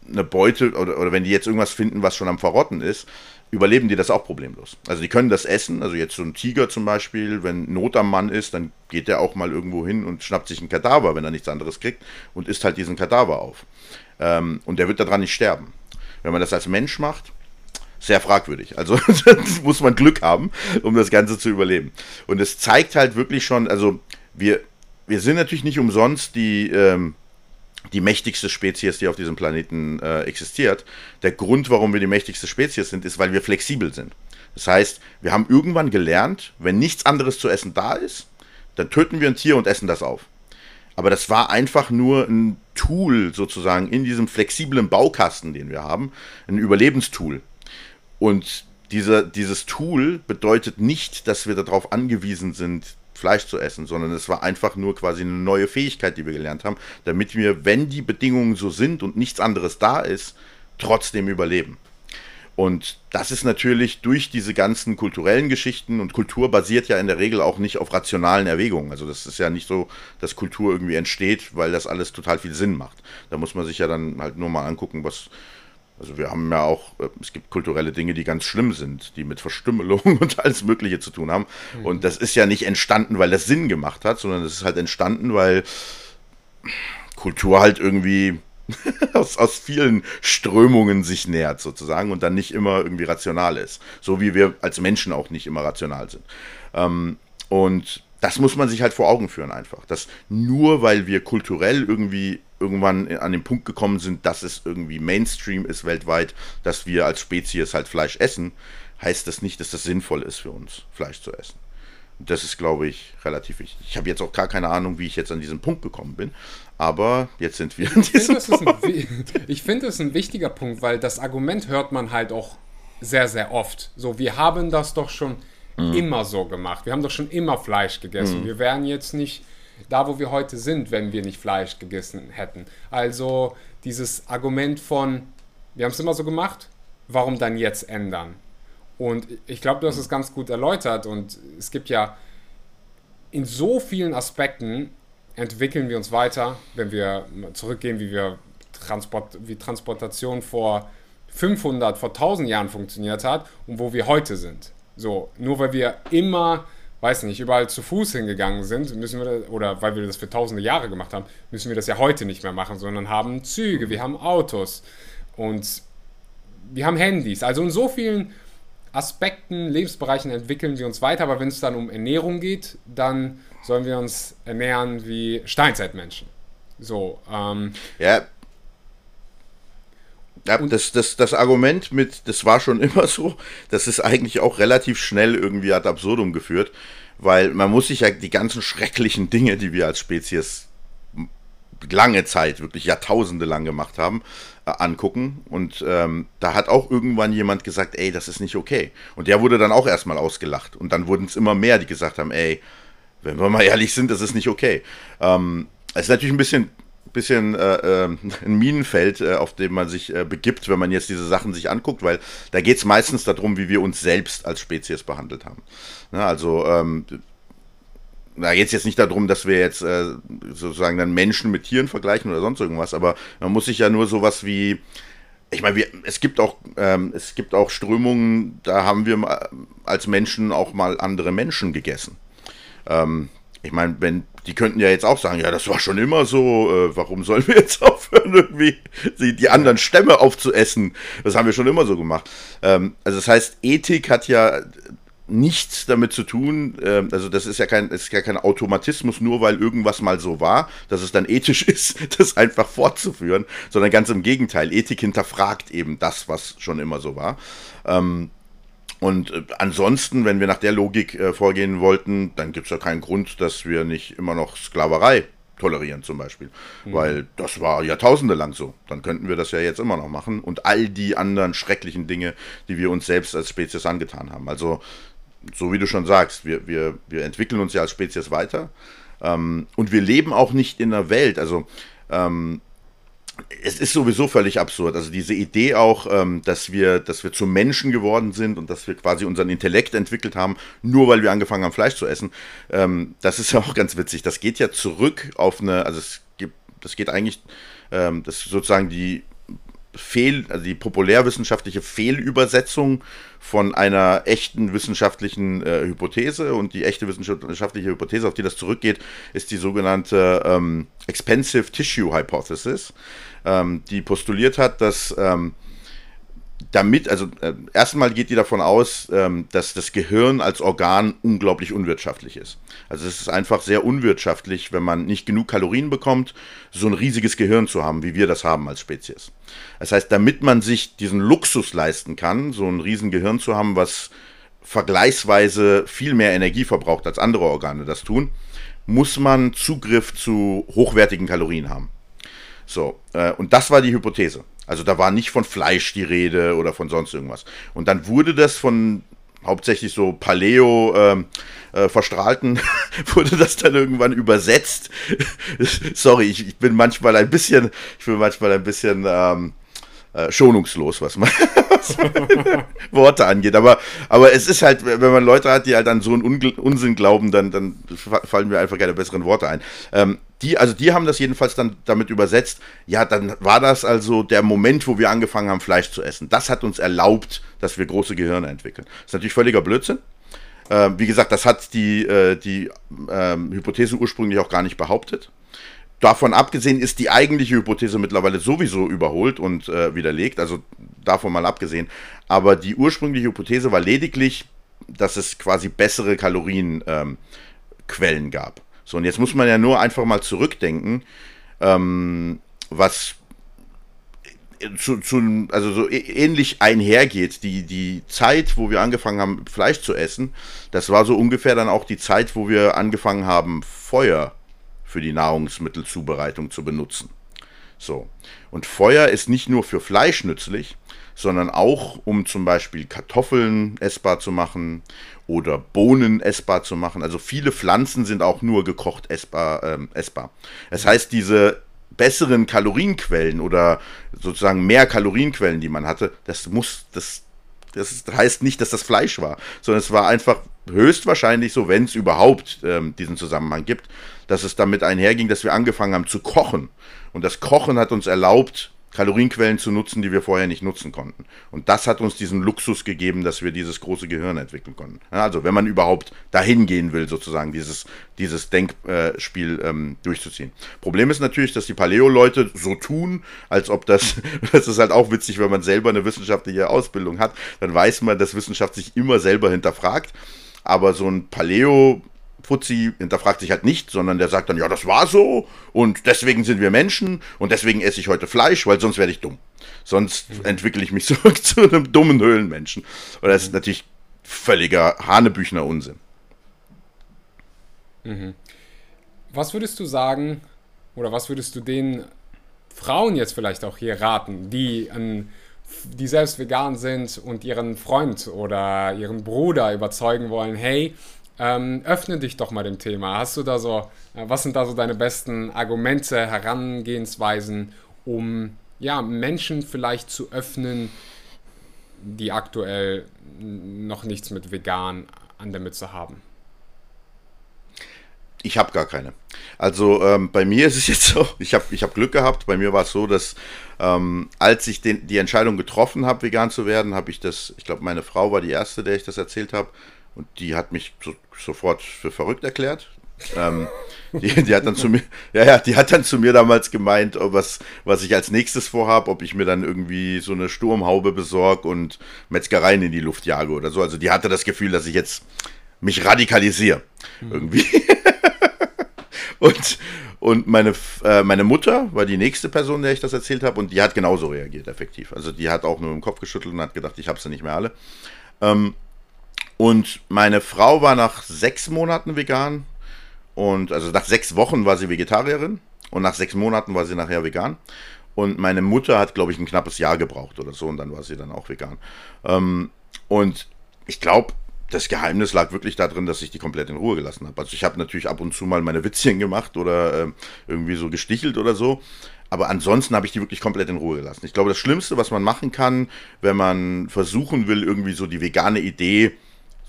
eine Beute oder, oder wenn die jetzt irgendwas finden, was schon am Verrotten ist, überleben die das auch problemlos. Also die können das essen, also jetzt so ein Tiger zum Beispiel, wenn Not am Mann ist, dann geht der auch mal irgendwo hin und schnappt sich einen Kadaver, wenn er nichts anderes kriegt und isst halt diesen Kadaver auf. Ähm, und der wird daran nicht sterben. Wenn man das als Mensch macht, sehr fragwürdig. Also muss man Glück haben, um das Ganze zu überleben. Und es zeigt halt wirklich schon, also wir, wir sind natürlich nicht umsonst die, ähm, die mächtigste Spezies, die auf diesem Planeten äh, existiert. Der Grund, warum wir die mächtigste Spezies sind, ist, weil wir flexibel sind. Das heißt, wir haben irgendwann gelernt, wenn nichts anderes zu essen da ist, dann töten wir ein Tier und essen das auf. Aber das war einfach nur ein Tool sozusagen in diesem flexiblen Baukasten, den wir haben, ein Überlebenstool. Und dieser, dieses Tool bedeutet nicht, dass wir darauf angewiesen sind, Fleisch zu essen, sondern es war einfach nur quasi eine neue Fähigkeit, die wir gelernt haben, damit wir, wenn die Bedingungen so sind und nichts anderes da ist, trotzdem überleben. Und das ist natürlich durch diese ganzen kulturellen Geschichten und Kultur basiert ja in der Regel auch nicht auf rationalen Erwägungen. Also das ist ja nicht so, dass Kultur irgendwie entsteht, weil das alles total viel Sinn macht. Da muss man sich ja dann halt nur mal angucken, was, also wir haben ja auch, äh, es gibt kulturelle Dinge, die ganz schlimm sind, die mit Verstümmelung und alles Mögliche zu tun haben. Mhm. Und das ist ja nicht entstanden, weil das Sinn gemacht hat, sondern es ist halt entstanden, weil Kultur halt irgendwie aus, aus vielen Strömungen sich nähert sozusagen und dann nicht immer irgendwie rational ist. So wie wir als Menschen auch nicht immer rational sind. Ähm, und das muss man sich halt vor Augen führen einfach. Dass nur weil wir kulturell irgendwie irgendwann an den Punkt gekommen sind, dass es irgendwie Mainstream ist weltweit, dass wir als Spezies halt Fleisch essen, heißt das nicht, dass das sinnvoll ist für uns, Fleisch zu essen. Das ist, glaube ich, relativ wichtig. Ich habe jetzt auch gar keine Ahnung, wie ich jetzt an diesen Punkt gekommen bin. Aber jetzt sind wir an diesem ich Punkt. Ein, ich finde es ein wichtiger Punkt, weil das Argument hört man halt auch sehr, sehr oft. So, wir haben das doch schon mhm. immer so gemacht. Wir haben doch schon immer Fleisch gegessen. Mhm. Wir wären jetzt nicht da, wo wir heute sind, wenn wir nicht Fleisch gegessen hätten. Also dieses Argument von, wir haben es immer so gemacht, warum dann jetzt ändern? Und ich glaube, du hast es ganz gut erläutert und es gibt ja in so vielen Aspekten entwickeln wir uns weiter, wenn wir zurückgehen, wie wir Transport, wie Transportation vor 500, vor 1000 Jahren funktioniert hat und wo wir heute sind. So, nur weil wir immer, weiß nicht, überall zu Fuß hingegangen sind, müssen wir, das, oder weil wir das für tausende Jahre gemacht haben, müssen wir das ja heute nicht mehr machen, sondern haben Züge, wir haben Autos und wir haben Handys. Also in so vielen Aspekten, Lebensbereichen entwickeln wir uns weiter, aber wenn es dann um Ernährung geht, dann sollen wir uns ernähren wie Steinzeitmenschen. So, ähm, ja. Ja, das, das, das Argument mit, das war schon immer so, das ist eigentlich auch relativ schnell irgendwie ad absurdum geführt, weil man muss sich ja die ganzen schrecklichen Dinge, die wir als Spezies lange Zeit, wirklich Jahrtausende lang gemacht haben, äh, angucken. Und ähm, da hat auch irgendwann jemand gesagt, ey, das ist nicht okay. Und der wurde dann auch erstmal ausgelacht. Und dann wurden es immer mehr, die gesagt haben, ey, wenn wir mal ehrlich sind, das ist nicht okay. Ähm, es ist natürlich ein bisschen bisschen äh, äh, ein Minenfeld, äh, auf dem man sich äh, begibt, wenn man jetzt diese Sachen sich anguckt, weil da geht es meistens darum, wie wir uns selbst als Spezies behandelt haben. Ja, also ähm, da geht es jetzt nicht darum, dass wir jetzt äh, sozusagen dann Menschen mit Tieren vergleichen oder sonst irgendwas, aber man muss sich ja nur sowas wie, ich meine, es gibt auch ähm, es gibt auch Strömungen, da haben wir als Menschen auch mal andere Menschen gegessen. Ähm, ich meine, wenn die könnten ja jetzt auch sagen, ja, das war schon immer so, äh, warum sollen wir jetzt aufhören, irgendwie die, anderen Stämme aufzuessen? Das haben wir schon immer so gemacht. Ähm, also das heißt, Ethik hat ja nichts damit zu tun, äh, also das ist ja kein, ist ja kein Automatismus, nur weil irgendwas mal so war, dass es dann ethisch ist, das einfach fortzuführen, sondern ganz im Gegenteil, Ethik hinterfragt eben das, was schon immer so war. Ähm, und äh, ansonsten, wenn wir nach der Logik äh, vorgehen wollten, dann gibt es ja keinen Grund, dass wir nicht immer noch Sklaverei tolerieren zum Beispiel. Mhm. Weil das war Jahrtausende lang so. Dann könnten wir das ja jetzt immer noch machen. Und all die anderen schrecklichen Dinge, die wir uns selbst als Spezies angetan haben. Also so wie du schon sagst, wir, wir, wir entwickeln uns ja als Spezies weiter ähm, und wir leben auch nicht in einer Welt, also ähm, es ist sowieso völlig absurd. Also diese Idee auch, ähm, dass wir, dass wir zu Menschen geworden sind und dass wir quasi unseren Intellekt entwickelt haben, nur weil wir angefangen haben, Fleisch zu essen, ähm, das ist ja auch ganz witzig. Das geht ja zurück auf eine, also es gibt, das geht eigentlich, ähm, das ist sozusagen die Fehl, also die populärwissenschaftliche Fehlübersetzung von einer echten wissenschaftlichen äh, Hypothese. Und die echte wissenschaftliche Hypothese, auf die das zurückgeht, ist die sogenannte ähm, Expensive Tissue Hypothesis, ähm, die postuliert hat, dass ähm, damit, also äh, erstmal geht die davon aus, ähm, dass das Gehirn als Organ unglaublich unwirtschaftlich ist. Also es ist einfach sehr unwirtschaftlich, wenn man nicht genug Kalorien bekommt, so ein riesiges Gehirn zu haben, wie wir das haben als Spezies. Das heißt, damit man sich diesen Luxus leisten kann, so ein riesen Gehirn zu haben, was vergleichsweise viel mehr Energie verbraucht als andere Organe das tun, muss man Zugriff zu hochwertigen Kalorien haben. So, äh, und das war die Hypothese. Also da war nicht von Fleisch die Rede oder von sonst irgendwas. Und dann wurde das von hauptsächlich so Paleo ähm, äh, verstrahlten, wurde das dann irgendwann übersetzt. Sorry, ich, ich, bin manchmal ein bisschen, ich bin manchmal ein bisschen ähm, äh, schonungslos, was man, was Worte angeht. Aber, aber es ist halt, wenn man Leute hat, die halt an so einen Unsinn glauben, dann, dann fallen mir einfach keine besseren Worte ein. Ähm, die, also die haben das jedenfalls dann damit übersetzt, ja, dann war das also der Moment, wo wir angefangen haben, Fleisch zu essen. Das hat uns erlaubt, dass wir große Gehirne entwickeln. Das ist natürlich völliger Blödsinn. Ähm, wie gesagt, das hat die, äh, die ähm, Hypothese ursprünglich auch gar nicht behauptet. Davon abgesehen ist die eigentliche Hypothese mittlerweile sowieso überholt und äh, widerlegt, also davon mal abgesehen. Aber die ursprüngliche Hypothese war lediglich, dass es quasi bessere Kalorienquellen ähm, gab. So, und jetzt muss man ja nur einfach mal zurückdenken, ähm, was zu, zu, also so ähnlich einhergeht. Die, die Zeit, wo wir angefangen haben, Fleisch zu essen, das war so ungefähr dann auch die Zeit, wo wir angefangen haben, Feuer für die Nahrungsmittelzubereitung zu benutzen. So. Und Feuer ist nicht nur für Fleisch nützlich, sondern auch, um zum Beispiel Kartoffeln essbar zu machen oder Bohnen essbar zu machen. Also viele Pflanzen sind auch nur gekocht essbar. Ähm, essbar. Das heißt, diese besseren Kalorienquellen oder sozusagen mehr Kalorienquellen, die man hatte, das muss, das, das heißt nicht, dass das Fleisch war, sondern es war einfach höchstwahrscheinlich so, wenn es überhaupt ähm, diesen Zusammenhang gibt, dass es damit einherging, dass wir angefangen haben zu kochen. Und das Kochen hat uns erlaubt, Kalorienquellen zu nutzen, die wir vorher nicht nutzen konnten. Und das hat uns diesen Luxus gegeben, dass wir dieses große Gehirn entwickeln konnten. Also wenn man überhaupt dahin gehen will, sozusagen dieses, dieses Denkspiel ähm, durchzuziehen. Problem ist natürlich, dass die Paleo-Leute so tun, als ob das, das ist halt auch witzig, wenn man selber eine wissenschaftliche Ausbildung hat, dann weiß man, dass Wissenschaft sich immer selber hinterfragt. Aber so ein Paleo Fuzzi hinterfragt sich halt nicht, sondern der sagt dann, ja, das war so und deswegen sind wir Menschen und deswegen esse ich heute Fleisch, weil sonst werde ich dumm. Sonst mhm. entwickle ich mich zurück zu einem dummen Höhlenmenschen. Und das ist mhm. natürlich völliger Hanebüchner Unsinn. Mhm. Was würdest du sagen, oder was würdest du den Frauen jetzt vielleicht auch hier raten, die, an, die selbst vegan sind und ihren Freund oder ihren Bruder überzeugen wollen, hey, ähm, öffne dich doch mal dem Thema. Hast du da so, äh, was sind da so deine besten Argumente, Herangehensweisen, um ja, Menschen vielleicht zu öffnen, die aktuell noch nichts mit vegan an der Mütze haben? Ich habe gar keine. Also ähm, bei mir ist es jetzt so, ich habe ich hab Glück gehabt. Bei mir war es so, dass ähm, als ich den, die Entscheidung getroffen habe, vegan zu werden, habe ich das, ich glaube, meine Frau war die erste, der ich das erzählt habe. Und die hat mich so, sofort für verrückt erklärt. ähm, die, die, hat dann zu mir, ja, ja, die hat dann zu mir damals gemeint, was, was ich als nächstes vorhabe, ob ich mir dann irgendwie so eine Sturmhaube besorge und Metzgereien in die Luft jage oder so. Also die hatte das Gefühl, dass ich jetzt mich radikalisiere. Mhm. Irgendwie. und, und meine, äh, meine Mutter war die nächste Person, der ich das erzählt habe, und die hat genauso reagiert, effektiv. Also die hat auch nur im Kopf geschüttelt und hat gedacht, ich habe sie nicht mehr alle. Ähm, und meine Frau war nach sechs Monaten vegan. Und also nach sechs Wochen war sie Vegetarierin. Und nach sechs Monaten war sie nachher vegan. Und meine Mutter hat, glaube ich, ein knappes Jahr gebraucht oder so. Und dann war sie dann auch vegan. Ähm, und ich glaube, das Geheimnis lag wirklich darin, dass ich die komplett in Ruhe gelassen habe. Also ich habe natürlich ab und zu mal meine Witzchen gemacht oder äh, irgendwie so gestichelt oder so. Aber ansonsten habe ich die wirklich komplett in Ruhe gelassen. Ich glaube, das Schlimmste, was man machen kann, wenn man versuchen will, irgendwie so die vegane Idee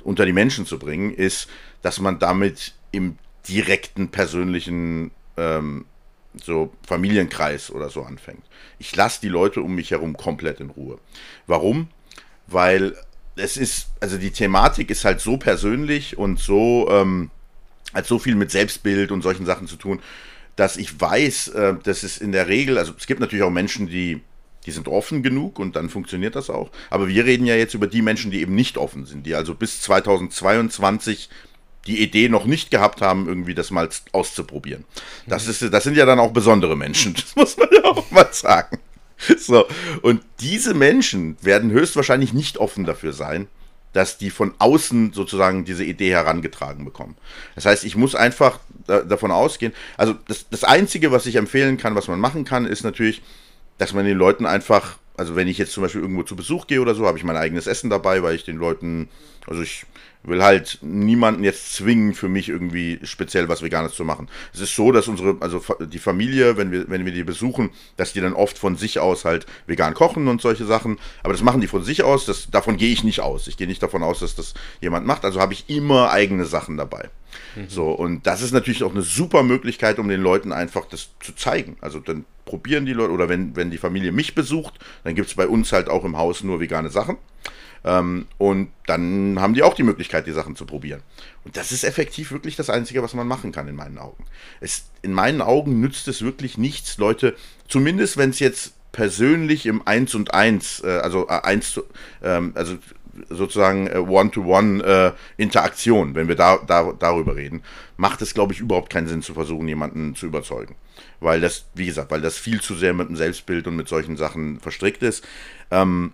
unter die Menschen zu bringen, ist, dass man damit im direkten persönlichen ähm, so Familienkreis oder so anfängt. Ich lasse die Leute um mich herum komplett in Ruhe. Warum? Weil es ist, also die Thematik ist halt so persönlich und so, ähm, hat so viel mit Selbstbild und solchen Sachen zu tun, dass ich weiß, äh, dass es in der Regel, also es gibt natürlich auch Menschen, die, die sind offen genug und dann funktioniert das auch. Aber wir reden ja jetzt über die Menschen, die eben nicht offen sind, die also bis 2022 die Idee noch nicht gehabt haben, irgendwie das mal auszuprobieren. Das, ist, das sind ja dann auch besondere Menschen, das muss man ja auch mal sagen. So, und diese Menschen werden höchstwahrscheinlich nicht offen dafür sein, dass die von außen sozusagen diese Idee herangetragen bekommen. Das heißt, ich muss einfach da, davon ausgehen, also das, das Einzige, was ich empfehlen kann, was man machen kann, ist natürlich, dass man den Leuten einfach, also wenn ich jetzt zum Beispiel irgendwo zu Besuch gehe oder so, habe ich mein eigenes Essen dabei, weil ich den Leuten, also ich will halt niemanden jetzt zwingen, für mich irgendwie speziell was Veganes zu machen. Es ist so, dass unsere, also die Familie, wenn wir, wenn wir die besuchen, dass die dann oft von sich aus halt vegan kochen und solche Sachen. Aber das machen die von sich aus, das, davon gehe ich nicht aus. Ich gehe nicht davon aus, dass das jemand macht. Also habe ich immer eigene Sachen dabei. Mhm. So, und das ist natürlich auch eine super Möglichkeit, um den Leuten einfach das zu zeigen. Also dann probieren die Leute, oder wenn, wenn die Familie mich besucht, dann gibt es bei uns halt auch im Haus nur vegane Sachen. Ähm, und dann haben die auch die Möglichkeit, die Sachen zu probieren. Und das ist effektiv wirklich das Einzige, was man machen kann, in meinen Augen. Es, in meinen Augen nützt es wirklich nichts, Leute, zumindest wenn es jetzt persönlich im 1 und 1, äh, also äh, 1 ähm, also sozusagen äh, One-to-One-Interaktion, äh, wenn wir da, da, darüber reden, macht es, glaube ich, überhaupt keinen Sinn zu versuchen, jemanden zu überzeugen. Weil das, wie gesagt, weil das viel zu sehr mit dem Selbstbild und mit solchen Sachen verstrickt ist. Ähm,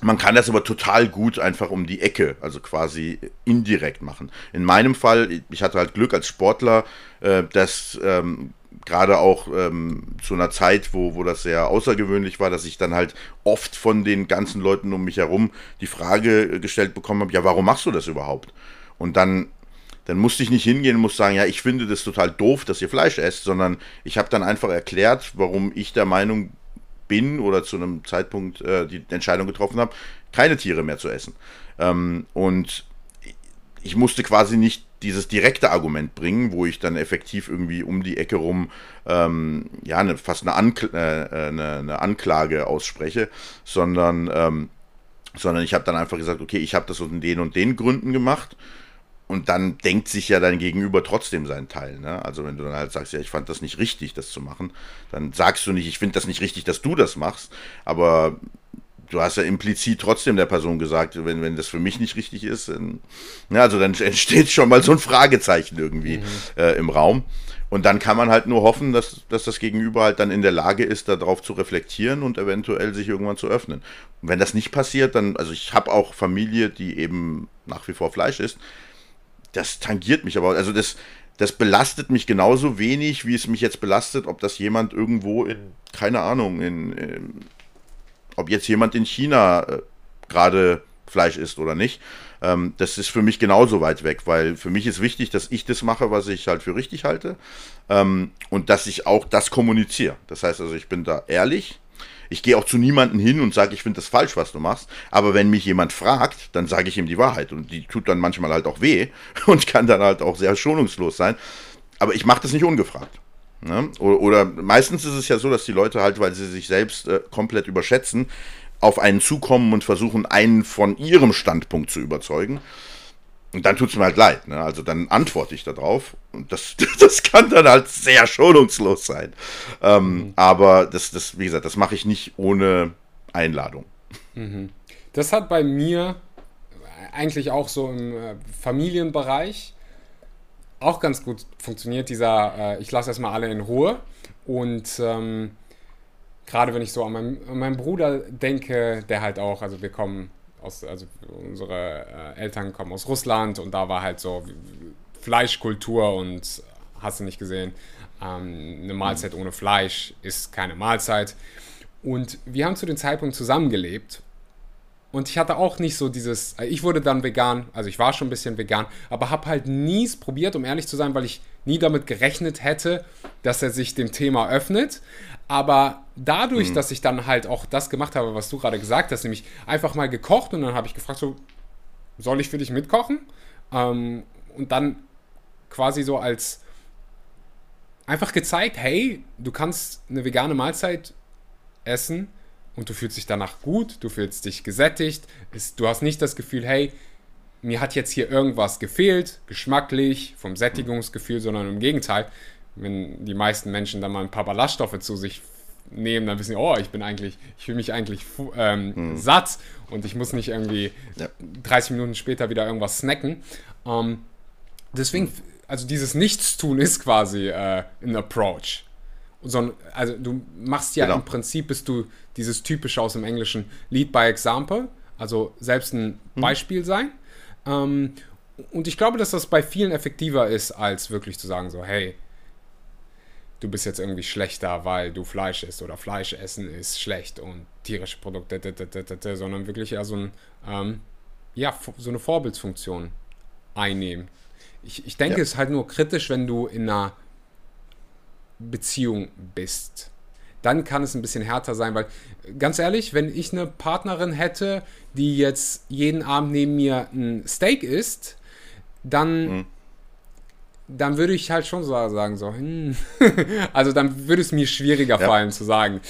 man kann das aber total gut einfach um die Ecke, also quasi indirekt machen. In meinem Fall, ich hatte halt Glück als Sportler, äh, dass ähm, gerade auch ähm, zu einer Zeit, wo, wo das sehr außergewöhnlich war, dass ich dann halt oft von den ganzen Leuten um mich herum die Frage gestellt bekommen habe, ja, warum machst du das überhaupt? Und dann, dann musste ich nicht hingehen und muss sagen, ja, ich finde das total doof, dass ihr Fleisch esst, sondern ich habe dann einfach erklärt, warum ich der Meinung bin oder zu einem Zeitpunkt äh, die Entscheidung getroffen habe, keine Tiere mehr zu essen. Ähm, und ich musste quasi nicht dieses direkte Argument bringen, wo ich dann effektiv irgendwie um die Ecke rum ähm, ja eine, fast eine, Ankl äh, eine, eine, Anklage ausspreche, sondern ähm, sondern ich habe dann einfach gesagt, okay, ich habe das aus den und den Gründen gemacht und dann denkt sich ja dein Gegenüber trotzdem seinen Teil. Ne? Also wenn du dann halt sagst, ja, ich fand das nicht richtig, das zu machen, dann sagst du nicht, ich finde das nicht richtig, dass du das machst, aber du hast ja implizit trotzdem der Person gesagt, wenn, wenn das für mich nicht richtig ist, dann, ja, also dann entsteht schon mal so ein Fragezeichen irgendwie mhm. äh, im Raum. Und dann kann man halt nur hoffen, dass, dass das Gegenüber halt dann in der Lage ist, darauf zu reflektieren und eventuell sich irgendwann zu öffnen. Und wenn das nicht passiert, dann, also ich habe auch Familie, die eben nach wie vor Fleisch isst, das tangiert mich aber. Also das, das belastet mich genauso wenig, wie es mich jetzt belastet, ob das jemand irgendwo in, keine Ahnung, in, in ob jetzt jemand in China äh, gerade Fleisch isst oder nicht. Ähm, das ist für mich genauso weit weg, weil für mich ist wichtig, dass ich das mache, was ich halt für richtig halte ähm, und dass ich auch das kommuniziere. Das heißt also, ich bin da ehrlich, ich gehe auch zu niemandem hin und sage, ich finde das falsch, was du machst. Aber wenn mich jemand fragt, dann sage ich ihm die Wahrheit. Und die tut dann manchmal halt auch weh und kann dann halt auch sehr schonungslos sein. Aber ich mache das nicht ungefragt. Ne? Oder, oder, meistens ist es ja so, dass die Leute halt, weil sie sich selbst äh, komplett überschätzen, auf einen zukommen und versuchen, einen von ihrem Standpunkt zu überzeugen. Und dann tut es mir halt leid. Ne? Also dann antworte ich darauf. Und das, das kann dann halt sehr schonungslos sein. Ähm, mhm. Aber das, das, wie gesagt, das mache ich nicht ohne Einladung. Mhm. Das hat bei mir eigentlich auch so im äh, Familienbereich auch ganz gut funktioniert. Dieser, äh, ich lasse erstmal alle in Ruhe. Und ähm, gerade wenn ich so an, mein, an meinen Bruder denke, der halt auch, also wir kommen aus, also unsere äh, Eltern kommen aus Russland und da war halt so Fleischkultur und hast du nicht gesehen, ähm, eine Mahlzeit ohne Fleisch ist keine Mahlzeit. Und wir haben zu dem Zeitpunkt zusammengelebt Und ich hatte auch nicht so dieses, äh, ich wurde dann vegan, also ich war schon ein bisschen vegan, aber habe halt nie es probiert, um ehrlich zu sein, weil ich nie damit gerechnet hätte, dass er sich dem Thema öffnet. Aber dadurch, mhm. dass ich dann halt auch das gemacht habe, was du gerade gesagt hast, nämlich einfach mal gekocht und dann habe ich gefragt, so, soll ich für dich mitkochen? Ähm, und dann quasi so als einfach gezeigt, hey, du kannst eine vegane Mahlzeit essen und du fühlst dich danach gut, du fühlst dich gesättigt, ist, du hast nicht das Gefühl, hey, mir hat jetzt hier irgendwas gefehlt, geschmacklich, vom Sättigungsgefühl, sondern im Gegenteil, wenn die meisten Menschen dann mal ein paar Ballaststoffe zu sich nehmen, dann wissen sie, oh, ich bin eigentlich, ich fühle mich eigentlich ähm, hm. satt und ich muss nicht irgendwie ja. 30 Minuten später wieder irgendwas snacken. Ähm, deswegen, also dieses Nichtstun ist quasi äh, ein Approach. So, also du machst ja genau. im Prinzip, bist du dieses typische aus dem Englischen Lead by Example, also selbst ein hm. Beispiel sein. Ähm, und ich glaube, dass das bei vielen effektiver ist, als wirklich zu sagen, so, hey, du bist jetzt irgendwie schlechter, weil du Fleisch isst oder Fleisch essen ist schlecht und tierische Produkte, sondern wirklich eher so, ein, ähm, ja, so eine Vorbildsfunktion einnehmen. Ich, ich denke, ja. es ist halt nur kritisch, wenn du in einer Beziehung bist. Dann kann es ein bisschen härter sein, weil ganz ehrlich, wenn ich eine Partnerin hätte, die jetzt jeden Abend neben mir ein Steak isst, dann mhm dann würde ich halt schon so sagen, so, hm. also dann würde es mir schwieriger ja. fallen zu sagen.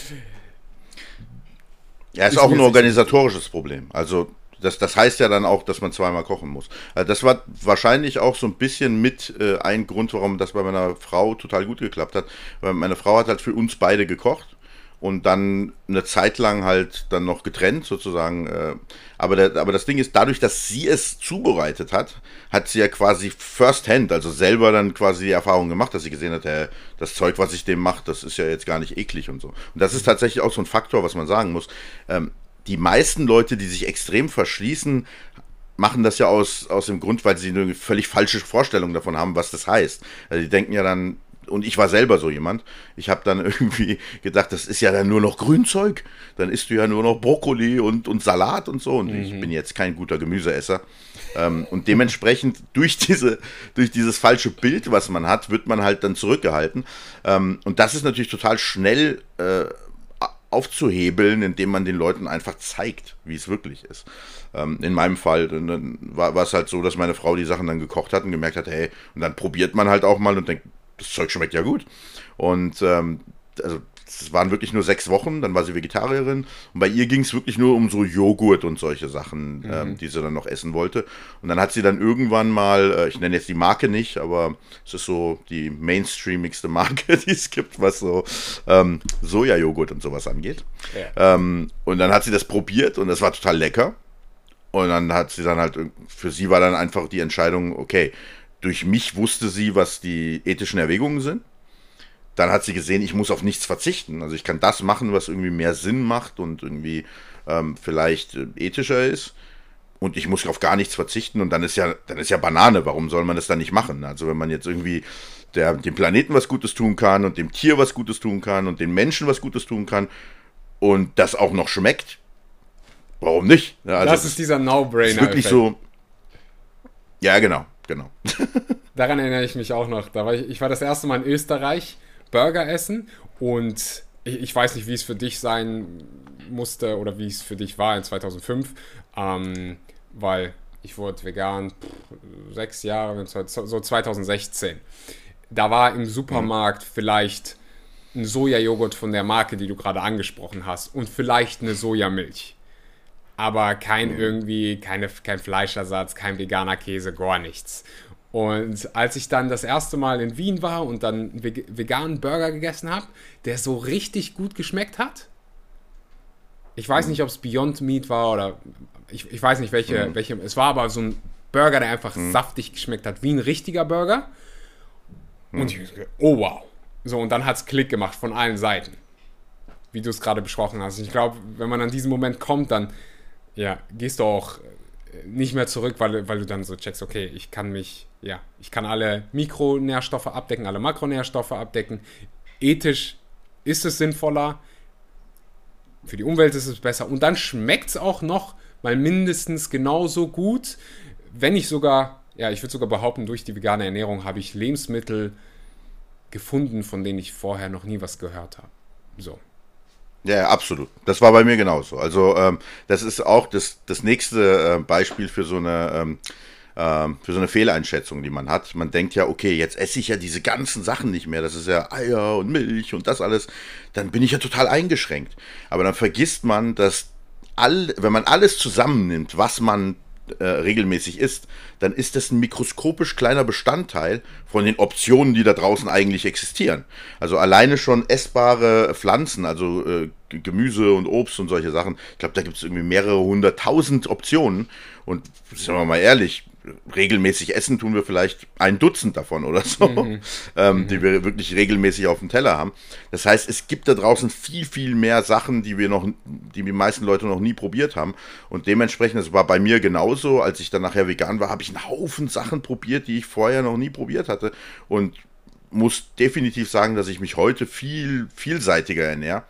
Ja, ist, ist auch ein organisatorisches Problem. Also das, das heißt ja dann auch, dass man zweimal kochen muss. Also das war wahrscheinlich auch so ein bisschen mit äh, ein Grund, warum das bei meiner Frau total gut geklappt hat. Weil meine Frau hat halt für uns beide gekocht und dann eine Zeit lang halt dann noch getrennt sozusagen. Äh, aber, der, aber das Ding ist, dadurch, dass sie es zubereitet hat, hat sie ja quasi first hand, also selber dann quasi die Erfahrung gemacht, dass sie gesehen hat, hey, das Zeug, was ich dem mache, das ist ja jetzt gar nicht eklig und so. Und das ist tatsächlich auch so ein Faktor, was man sagen muss. Ähm, die meisten Leute, die sich extrem verschließen, machen das ja aus, aus dem Grund, weil sie eine völlig falsche Vorstellung davon haben, was das heißt. Also die denken ja dann, und ich war selber so jemand, ich habe dann irgendwie gedacht, das ist ja dann nur noch Grünzeug, dann isst du ja nur noch Brokkoli und, und Salat und so. Und mhm. ich bin jetzt kein guter Gemüseesser. Ähm, und dementsprechend durch, diese, durch dieses falsche Bild, was man hat, wird man halt dann zurückgehalten. Ähm, und das ist natürlich total schnell äh, aufzuhebeln, indem man den Leuten einfach zeigt, wie es wirklich ist. Ähm, in meinem Fall war, war es halt so, dass meine Frau die Sachen dann gekocht hat und gemerkt hat, hey, und dann probiert man halt auch mal und denkt, das Zeug schmeckt ja gut. Und ähm, also es waren wirklich nur sechs Wochen, dann war sie Vegetarierin und bei ihr ging es wirklich nur um so Joghurt und solche Sachen, mhm. ähm, die sie dann noch essen wollte. Und dann hat sie dann irgendwann mal, äh, ich nenne jetzt die Marke nicht, aber es ist so die mainstreamigste Marke, die es gibt, was so ähm, Sojajoghurt und sowas angeht. Ja. Ähm, und dann hat sie das probiert und das war total lecker. Und dann hat sie dann halt, für sie war dann einfach die Entscheidung, okay, durch mich wusste sie, was die ethischen Erwägungen sind. Dann hat sie gesehen, ich muss auf nichts verzichten. Also ich kann das machen, was irgendwie mehr Sinn macht und irgendwie ähm, vielleicht äh, ethischer ist. Und ich muss auf gar nichts verzichten. Und dann ist ja, dann ist ja Banane. Warum soll man das dann nicht machen? Also wenn man jetzt irgendwie der, dem Planeten was Gutes tun kann und dem Tier was Gutes tun kann und den Menschen was Gutes tun kann und das auch noch schmeckt, warum nicht? Also das ist dieser No-Brainer. Wirklich so. Ja, genau genau. Daran erinnere ich mich auch noch. Da war ich, ich war das erste Mal in Österreich Burger essen und ich, ich weiß nicht, wie es für dich sein musste oder wie es für dich war in 2005, ähm, weil ich wurde vegan pff, sechs Jahre, so 2016. Da war im Supermarkt mhm. vielleicht ein Sojajoghurt von der Marke, die du gerade angesprochen hast und vielleicht eine Sojamilch aber kein mhm. irgendwie, keine, kein Fleischersatz, kein veganer Käse, gar nichts. Und als ich dann das erste Mal in Wien war und dann einen veganen Burger gegessen habe, der so richtig gut geschmeckt hat, ich weiß nicht, ob es Beyond Meat war oder ich, ich weiß nicht, welche, mhm. welche, es war aber so ein Burger, der einfach mhm. saftig geschmeckt hat, wie ein richtiger Burger. Und mhm. ich oh wow. So, und dann hat es Klick gemacht von allen Seiten. Wie du es gerade besprochen hast. Ich glaube, wenn man an diesen Moment kommt, dann ja, gehst du auch äh, nicht mehr zurück, weil, weil du dann so checkst, okay, ich kann mich, ja, ich kann alle Mikronährstoffe abdecken, alle Makronährstoffe abdecken. Ethisch ist es sinnvoller, für die Umwelt ist es besser und dann schmeckt es auch noch mal mindestens genauso gut, wenn nicht sogar, ja, ich würde sogar behaupten, durch die vegane Ernährung habe ich Lebensmittel gefunden, von denen ich vorher noch nie was gehört habe. So. Ja, absolut. Das war bei mir genauso. Also ähm, das ist auch das, das nächste äh, Beispiel für so eine ähm, ähm, für so eine Fehleinschätzung, die man hat. Man denkt ja, okay, jetzt esse ich ja diese ganzen Sachen nicht mehr. Das ist ja Eier und Milch und das alles. Dann bin ich ja total eingeschränkt. Aber dann vergisst man, dass all, wenn man alles zusammennimmt, was man äh, regelmäßig isst, dann ist das ein mikroskopisch kleiner Bestandteil von den Optionen, die da draußen eigentlich existieren. Also alleine schon essbare Pflanzen, also äh, Gemüse und Obst und solche Sachen. Ich glaube, da gibt es irgendwie mehrere hunderttausend Optionen. Und sagen wir mal ehrlich, regelmäßig essen tun wir vielleicht ein Dutzend davon oder so, mhm. Ähm, mhm. die wir wirklich regelmäßig auf dem Teller haben. Das heißt, es gibt da draußen viel, viel mehr Sachen, die wir noch, die die meisten Leute noch nie probiert haben. Und dementsprechend, das war bei mir genauso, als ich dann nachher vegan war, habe ich einen Haufen Sachen probiert, die ich vorher noch nie probiert hatte. Und muss definitiv sagen, dass ich mich heute viel vielseitiger ernähre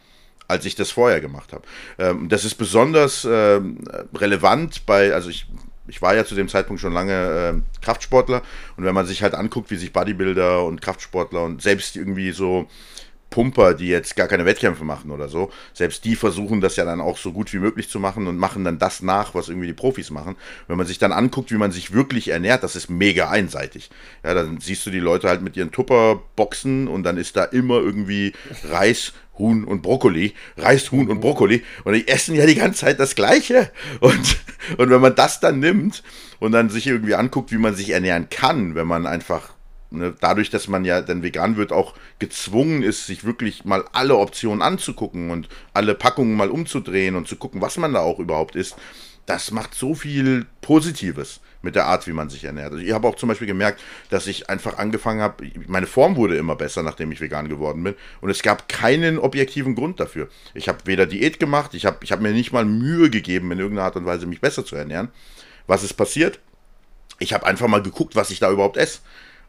als ich das vorher gemacht habe. Ähm, das ist besonders ähm, relevant bei, also ich ich war ja zu dem Zeitpunkt schon lange äh, Kraftsportler und wenn man sich halt anguckt, wie sich Bodybuilder und Kraftsportler und selbst irgendwie so Pumper, die jetzt gar keine Wettkämpfe machen oder so, selbst die versuchen das ja dann auch so gut wie möglich zu machen und machen dann das nach, was irgendwie die Profis machen. Wenn man sich dann anguckt, wie man sich wirklich ernährt, das ist mega einseitig. Ja, dann siehst du die Leute halt mit ihren Tupperboxen und dann ist da immer irgendwie Reis, Huhn und Brokkoli, Reis, Huhn und Brokkoli und die essen ja die ganze Zeit das Gleiche. Und, und wenn man das dann nimmt und dann sich irgendwie anguckt, wie man sich ernähren kann, wenn man einfach, ne, dadurch, dass man ja dann vegan wird, auch gezwungen ist, sich wirklich mal alle Optionen anzugucken und alle Packungen mal umzudrehen und zu gucken, was man da auch überhaupt isst, das macht so viel Positives mit der Art, wie man sich ernährt. Also ich habe auch zum Beispiel gemerkt, dass ich einfach angefangen habe, meine Form wurde immer besser, nachdem ich vegan geworden bin. Und es gab keinen objektiven Grund dafür. Ich habe weder Diät gemacht, ich habe ich hab mir nicht mal Mühe gegeben, in irgendeiner Art und Weise mich besser zu ernähren. Was ist passiert? Ich habe einfach mal geguckt, was ich da überhaupt esse.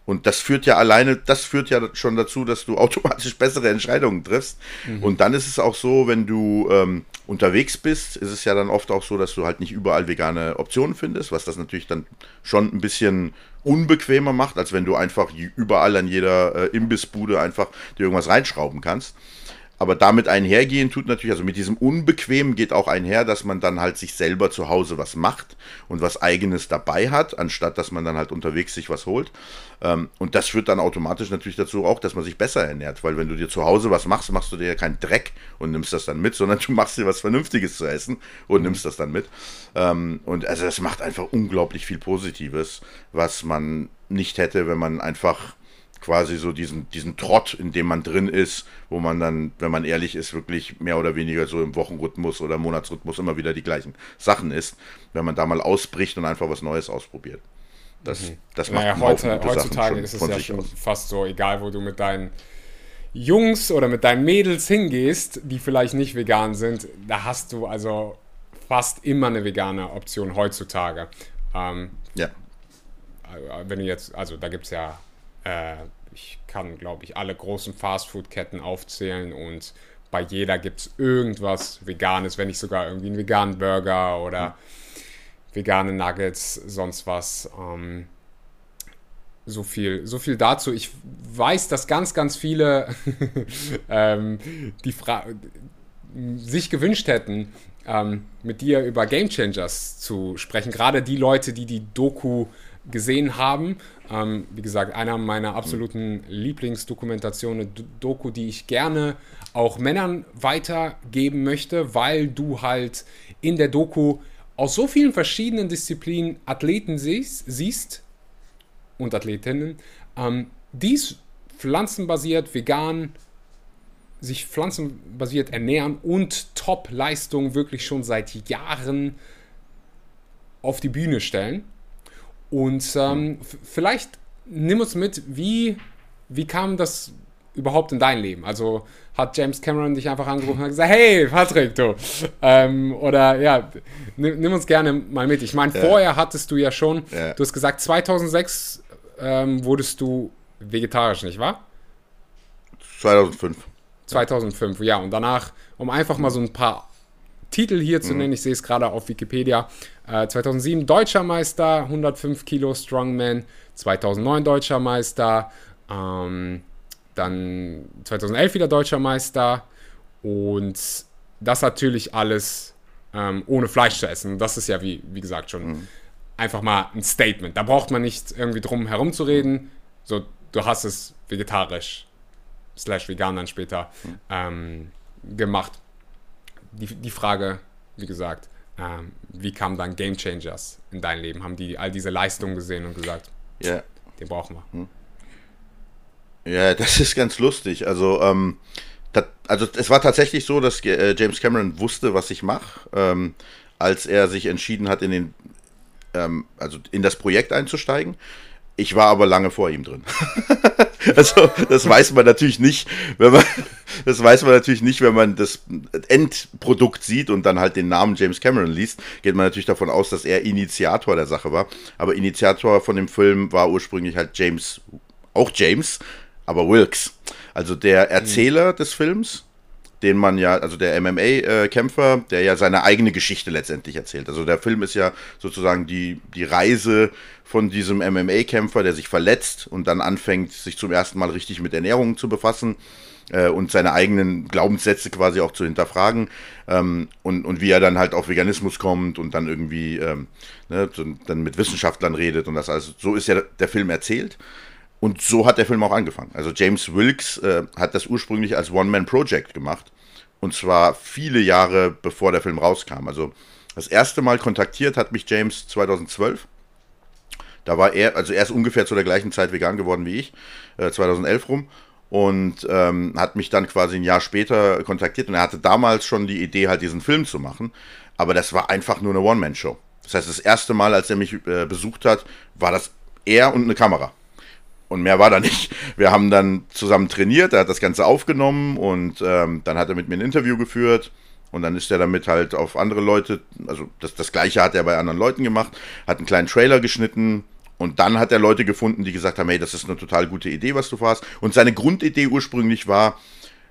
Und das führt ja alleine, das führt ja schon dazu, dass du automatisch bessere Entscheidungen triffst. Mhm. Und dann ist es auch so, wenn du ähm, unterwegs bist, ist es ja dann oft auch so, dass du halt nicht überall vegane Optionen findest, was das natürlich dann schon ein bisschen unbequemer macht, als wenn du einfach überall an jeder äh, Imbissbude einfach dir irgendwas reinschrauben kannst. Aber damit einhergehen tut natürlich, also mit diesem Unbequem geht auch einher, dass man dann halt sich selber zu Hause was macht und was eigenes dabei hat, anstatt dass man dann halt unterwegs sich was holt. Ähm, und das führt dann automatisch natürlich dazu auch, dass man sich besser ernährt, weil wenn du dir zu Hause was machst, machst du dir ja keinen Dreck und nimmst das dann mit, sondern du machst dir was Vernünftiges zu essen und nimmst das dann mit. Ähm, und also das macht einfach unglaublich viel Positives, was man nicht hätte, wenn man einfach quasi so diesen, diesen Trott, in dem man drin ist, wo man dann, wenn man ehrlich ist, wirklich mehr oder weniger so im Wochenrhythmus oder Monatsrhythmus immer wieder die gleichen Sachen ist, wenn man da mal ausbricht und einfach was Neues ausprobiert. Das, mhm. das macht naja, heute, heutzutage ist es ja schon aus. fast so, egal wo du mit deinen Jungs oder mit deinen Mädels hingehst, die vielleicht nicht vegan sind, da hast du also fast immer eine vegane Option heutzutage. Ähm, ja. Wenn du jetzt, also da gibt es ja äh, ich kann, glaube ich, alle großen Fastfood-Ketten aufzählen und bei jeder gibt es irgendwas Veganes, wenn nicht sogar irgendwie einen veganen Burger oder mhm. vegane Nuggets, sonst was. Ähm, so viel, so viel dazu. Ich weiß, dass ganz, ganz viele ähm, die Fra sich gewünscht hätten, ähm, mit dir über Game Changers zu sprechen. Gerade die Leute, die die Doku gesehen haben. Ähm, wie gesagt, einer meiner absoluten Lieblingsdokumentationen, Doku, die ich gerne auch Männern weitergeben möchte, weil du halt in der Doku aus so vielen verschiedenen Disziplinen Athleten siehst, siehst und Athletinnen, ähm, die pflanzenbasiert, vegan, sich pflanzenbasiert ernähren und Top-Leistung wirklich schon seit Jahren auf die Bühne stellen. Und ähm, vielleicht nimm uns mit, wie, wie kam das überhaupt in dein Leben? Also hat James Cameron dich einfach angerufen und gesagt, hey Patrick, du. Ähm, oder ja, nimm, nimm, uns gerne mal mit. Ich meine, ja. vorher hattest du ja schon, ja. du hast gesagt, 2006 ähm, wurdest du vegetarisch, nicht wahr? 2005. 2005, ja. Und danach, um einfach mal so ein paar Titel hier zu nennen. Ich sehe es gerade auf Wikipedia. Äh, 2007 Deutscher Meister, 105 Kilo Strongman. 2009 Deutscher Meister. Ähm, dann 2011 wieder Deutscher Meister. Und das natürlich alles ähm, ohne Fleisch zu essen. Das ist ja, wie, wie gesagt, schon einfach mal ein Statement. Da braucht man nicht irgendwie drum herum zu reden. So, du hast es vegetarisch slash vegan dann später ähm, gemacht. Die, die Frage, wie gesagt, ähm, wie kamen dann Game Changers in dein Leben? Haben die all diese Leistungen gesehen und gesagt, Ja. den brauchen wir? Ja, das ist ganz lustig. Also, ähm, dat, also es war tatsächlich so, dass äh, James Cameron wusste, was ich mache, ähm, als er sich entschieden hat, in den, ähm, also in das Projekt einzusteigen. Ich war aber lange vor ihm drin. also, das weiß man natürlich nicht, wenn man, das weiß man natürlich nicht, wenn man das Endprodukt sieht und dann halt den Namen James Cameron liest, geht man natürlich davon aus, dass er Initiator der Sache war. Aber Initiator von dem Film war ursprünglich halt James, auch James, aber Wilkes. Also der Erzähler des Films, den man ja, also der MMA-Kämpfer, der ja seine eigene Geschichte letztendlich erzählt. Also der Film ist ja sozusagen die, die Reise von diesem MMA-Kämpfer, der sich verletzt und dann anfängt, sich zum ersten Mal richtig mit Ernährung zu befassen äh, und seine eigenen Glaubenssätze quasi auch zu hinterfragen ähm, und, und wie er dann halt auf Veganismus kommt und dann irgendwie ähm, ne, dann mit Wissenschaftlern redet und das alles. So ist ja der Film erzählt. Und so hat der Film auch angefangen. Also James Wilkes äh, hat das ursprünglich als One-Man-Project gemacht. Und zwar viele Jahre bevor der Film rauskam. Also das erste Mal kontaktiert hat mich James 2012. Da war er, also er ist ungefähr zu der gleichen Zeit vegan geworden wie ich, äh, 2011 rum. Und ähm, hat mich dann quasi ein Jahr später kontaktiert. Und er hatte damals schon die Idee, halt diesen Film zu machen. Aber das war einfach nur eine One-Man-Show. Das heißt, das erste Mal, als er mich äh, besucht hat, war das er und eine Kamera. Und mehr war da nicht. Wir haben dann zusammen trainiert, er hat das Ganze aufgenommen und ähm, dann hat er mit mir ein Interview geführt. Und dann ist er damit halt auf andere Leute, also das, das gleiche hat er bei anderen Leuten gemacht, hat einen kleinen Trailer geschnitten und dann hat er Leute gefunden, die gesagt haben, hey, das ist eine total gute Idee, was du vorhast. Und seine Grundidee ursprünglich war,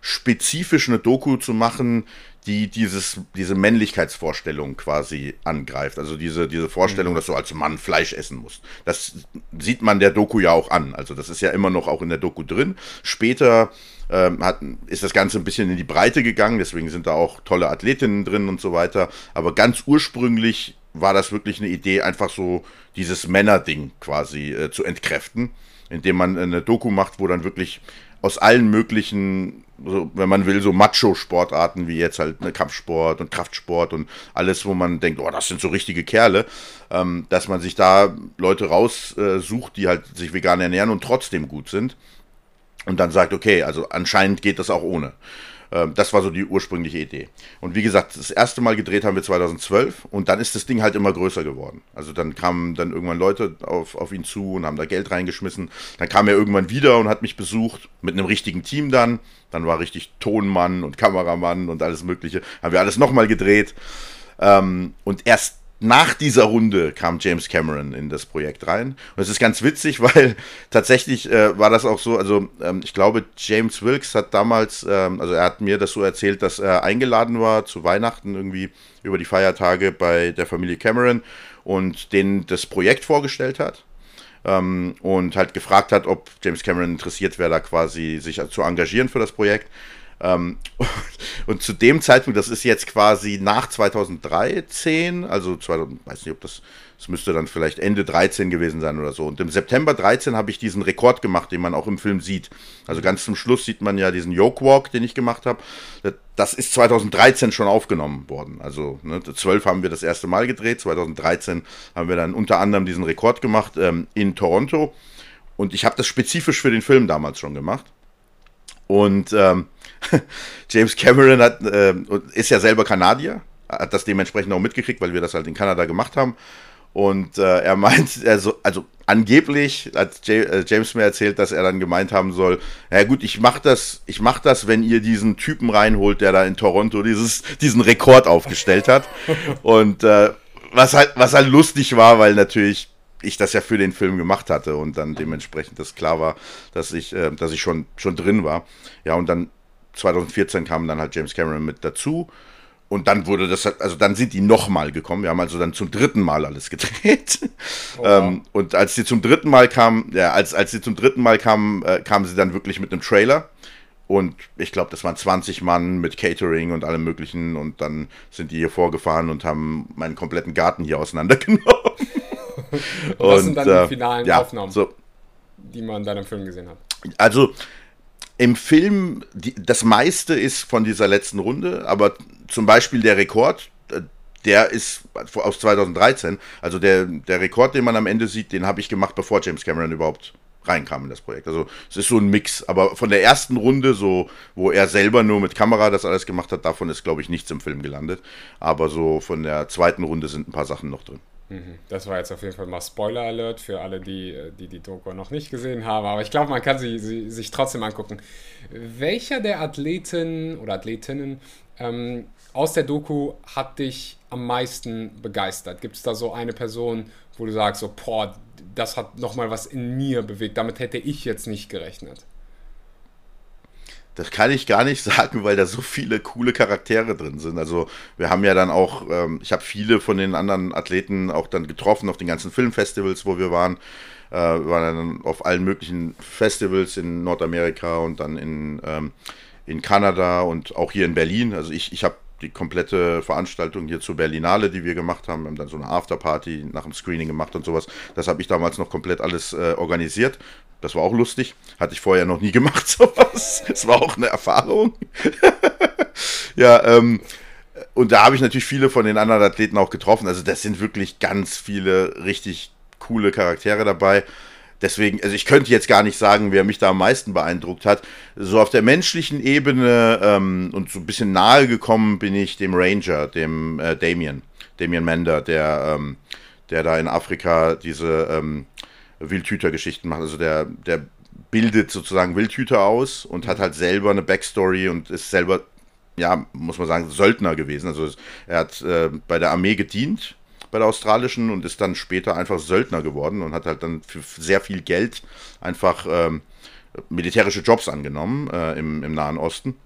spezifisch eine Doku zu machen, die dieses, diese Männlichkeitsvorstellung quasi angreift. Also diese, diese Vorstellung, dass du als Mann Fleisch essen musst. Das sieht man der Doku ja auch an. Also das ist ja immer noch auch in der Doku drin. Später ähm, hat, ist das Ganze ein bisschen in die Breite gegangen, deswegen sind da auch tolle Athletinnen drin und so weiter. Aber ganz ursprünglich war das wirklich eine Idee, einfach so dieses Männerding quasi äh, zu entkräften, indem man eine Doku macht, wo dann wirklich aus allen möglichen, so, wenn man will, so Macho-Sportarten wie jetzt halt ne, Kampfsport und Kraftsport und alles, wo man denkt, oh, das sind so richtige Kerle, ähm, dass man sich da Leute raussucht, äh, die halt sich vegan ernähren und trotzdem gut sind und dann sagt, okay, also anscheinend geht das auch ohne. Ähm, Das war so die ursprüngliche Idee. Und wie gesagt, das erste Mal gedreht haben wir 2012 und dann ist das Ding halt immer größer geworden. Also dann kamen dann irgendwann Leute auf, auf ihn zu und haben da Geld reingeschmissen. Dann kam er irgendwann wieder und hat mich besucht mit einem richtigen Team dann. Dann war richtig Tonmann und Kameramann und alles Mögliche. Haben wir alles nochmal gedreht. Ähm, und erst nach dieser Runde kam James Cameron in das Projekt rein. Und es ist ganz witzig, weil tatsächlich äh, war das auch so, also ähm, ich glaube, James Wilkes hat damals, ähm, also er hat mir das so erzählt, dass er eingeladen war zu Weihnachten irgendwie über die Feiertage bei der Familie Cameron und denen das Projekt vorgestellt hat. Ähm, und halt gefragt hat, ob James Cameron interessiert wäre, da quasi sich zu engagieren für das Projekt. Ähm, und zu dem Zeitpunkt, das ist jetzt quasi nach 2013, also 2000, weiß nicht, ob das, das müsste dann vielleicht Ende 13 gewesen sein oder so. Und im September 13 habe ich diesen Rekord gemacht, den man auch im Film sieht. Also ganz zum Schluss sieht man ja diesen Yoke Walk, den ich gemacht habe. Das ist 2013 schon aufgenommen worden. Also ne, 12 haben wir das erste Mal gedreht, 2013 haben wir dann unter anderem diesen Rekord gemacht ähm, in Toronto. Und ich habe das spezifisch für den Film damals schon gemacht. Und ähm, James Cameron hat, äh, ist ja selber Kanadier, hat das dementsprechend auch mitgekriegt, weil wir das halt in Kanada gemacht haben. Und äh, er meint, also, also angeblich hat äh, James mir erzählt, dass er dann gemeint haben soll, ja gut, ich mach das, ich mach das, wenn ihr diesen Typen reinholt, der da in Toronto dieses, diesen Rekord aufgestellt hat. Und äh, was halt, was halt lustig war, weil natürlich ich das ja für den Film gemacht hatte und dann dementsprechend das klar war, dass ich, äh, dass ich schon, schon drin war. Ja, und dann 2014 kam dann halt James Cameron mit dazu. und dann wurde das, halt- also dann sind die nochmal gekommen. Wir haben also dann zum dritten Mal alles gedreht. ähm, und als sie zum dritten Mal kamen, ja, als, als sie zum dritten Mal kamen, äh, kamen sie dann wirklich mit einem Trailer. Und ich glaube, das waren 20 Mann mit Catering und allem Möglichen. Und dann sind die hier vorgefahren und haben meinen kompletten Garten hier auseinandergenommen. das sind dann die äh, finalen ja, Aufnahmen, So, die man dann im Film gesehen hat. also im Film, die, das meiste ist von dieser letzten Runde, aber zum Beispiel der Rekord, äh, der ist aus 2013. Also der, der Rekord, den man am Ende sieht, den habe ich gemacht, bevor James Cameron überhaupt reinkam in das Projekt. Also es ist so ein Mix. Aber von der ersten Runde, so wo er selber nur mit Kamera das alles gemacht hat, davon ist, glaube ich, nichts im Film gelandet. Aber so von der zweiten Runde sind ein paar Sachen noch drin. Das war jetzt auf jeden Fall mal Spoiler Alert für alle, die die, die Doku noch nicht gesehen haben. Aber ich glaube, man kann sie, sie sich trotzdem angucken. Welcher der Athleten oder Athletinnen ähm, aus der Doku hat dich am meisten begeistert? Gibt es da so eine Person, wo du sagst, so, boah, das hat nochmal was in mir bewegt, damit hätte ich jetzt nicht gerechnet? Das kann ich gar nicht sagen, weil da so viele coole Charaktere drin sind. Also wir haben ja dann auch, ähm, ich habe viele von den anderen Athleten auch dann getroffen auf den ganzen Filmfestivals, wo wir waren. Äh, wir waren dann auf allen möglichen Festivals in Nordamerika und dann in, ähm, in Kanada und auch hier in Berlin. Also ich, ich habe die komplette Veranstaltung hier zur Berlinale, die wir gemacht haben. Wir haben dann so eine Afterparty nach dem Screening gemacht und sowas. Das habe ich damals noch komplett alles äh, organisiert. Das war auch lustig. Hatte ich vorher noch nie gemacht, sowas. Es war auch eine Erfahrung. ja, ähm, und da habe ich natürlich viele von den anderen Athleten auch getroffen. Also das sind wirklich ganz viele richtig coole Charaktere dabei. Deswegen, also ich könnte jetzt gar nicht sagen, wer mich da am meisten beeindruckt hat. So auf der menschlichen Ebene ähm, und so ein bisschen nahe gekommen bin ich dem Ranger, dem äh, Damien, Damien Mender, der, ähm, der da in Afrika diese ähm, Wildhüter-Geschichten macht. Also der, der bildet sozusagen Wildhüter aus und hat halt selber eine Backstory und ist selber, ja, muss man sagen, Söldner gewesen. Also er hat äh, bei der Armee gedient bei der australischen und ist dann später einfach Söldner geworden und hat halt dann für sehr viel Geld einfach ähm, militärische Jobs angenommen äh, im, im Nahen Osten.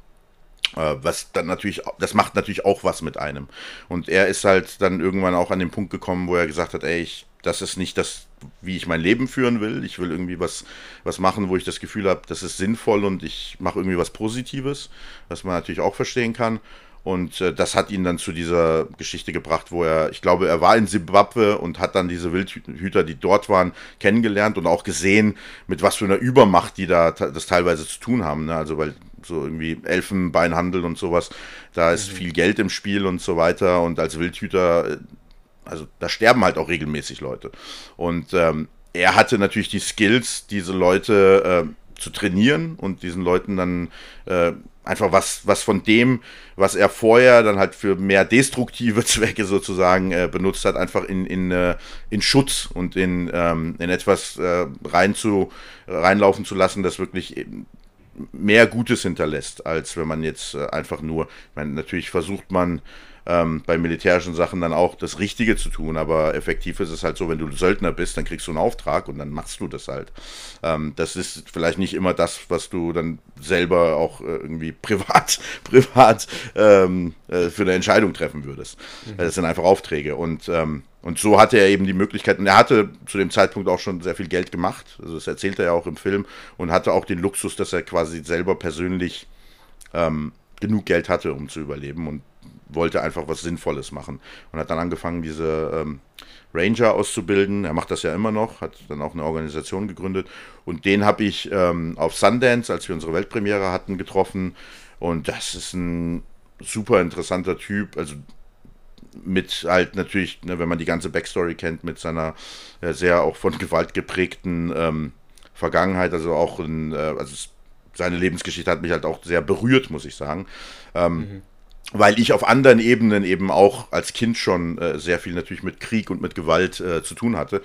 Äh, was dann natürlich, das macht natürlich auch was mit einem. Und er ist halt dann irgendwann auch an den Punkt gekommen, wo er gesagt hat, ey, ich, das ist nicht das, wie ich mein Leben führen will. Ich will irgendwie was, was machen, wo ich das Gefühl habe, das ist sinnvoll und ich mache irgendwie was Positives, was man natürlich auch verstehen kann. Und äh, das hat ihn dann zu dieser Geschichte gebracht, wo er, ich glaube, er war in Simbabwe und hat dann diese Wildhüter, die dort waren, kennengelernt und auch gesehen, mit was für einer Übermacht die da das teilweise zu tun haben. Ne? Also weil so irgendwie Elfenbeinhandel und sowas, da ist mhm. viel Geld im Spiel und so weiter. Und als Wildhüter, also da sterben halt auch regelmäßig Leute. Und ähm, er hatte natürlich die Skills, diese Leute äh, zu trainieren und diesen Leuten dann äh, einfach was, was von dem, was er vorher dann halt für mehr destruktive Zwecke sozusagen äh, benutzt hat, einfach in, in, äh, in Schutz und in, ähm, in etwas äh, rein zu, reinlaufen zu lassen, das wirklich mehr Gutes hinterlässt, als wenn man jetzt äh, einfach nur, ich meine, natürlich versucht man ähm, bei militärischen Sachen dann auch das Richtige zu tun, aber effektiv ist es halt so, wenn du Söldner bist, dann kriegst du einen Auftrag und dann machst du das halt. Ähm, das ist vielleicht nicht immer das, was du dann selber auch äh, irgendwie privat, privat ähm, äh, für eine Entscheidung treffen würdest. Mhm. Das sind einfach Aufträge und ähm, und so hatte er eben die Möglichkeit, und er hatte zu dem Zeitpunkt auch schon sehr viel Geld gemacht, also das erzählt er ja auch im Film, und hatte auch den Luxus, dass er quasi selber persönlich ähm, genug Geld hatte, um zu überleben. Und wollte einfach was Sinnvolles machen und hat dann angefangen, diese ähm, Ranger auszubilden. Er macht das ja immer noch, hat dann auch eine Organisation gegründet und den habe ich ähm, auf Sundance, als wir unsere Weltpremiere hatten, getroffen und das ist ein super interessanter Typ, also mit halt natürlich, ne, wenn man die ganze Backstory kennt, mit seiner äh, sehr auch von Gewalt geprägten ähm, Vergangenheit, also auch in, äh, also seine Lebensgeschichte hat mich halt auch sehr berührt, muss ich sagen. Ähm, mhm weil ich auf anderen Ebenen eben auch als Kind schon äh, sehr viel natürlich mit Krieg und mit Gewalt äh, zu tun hatte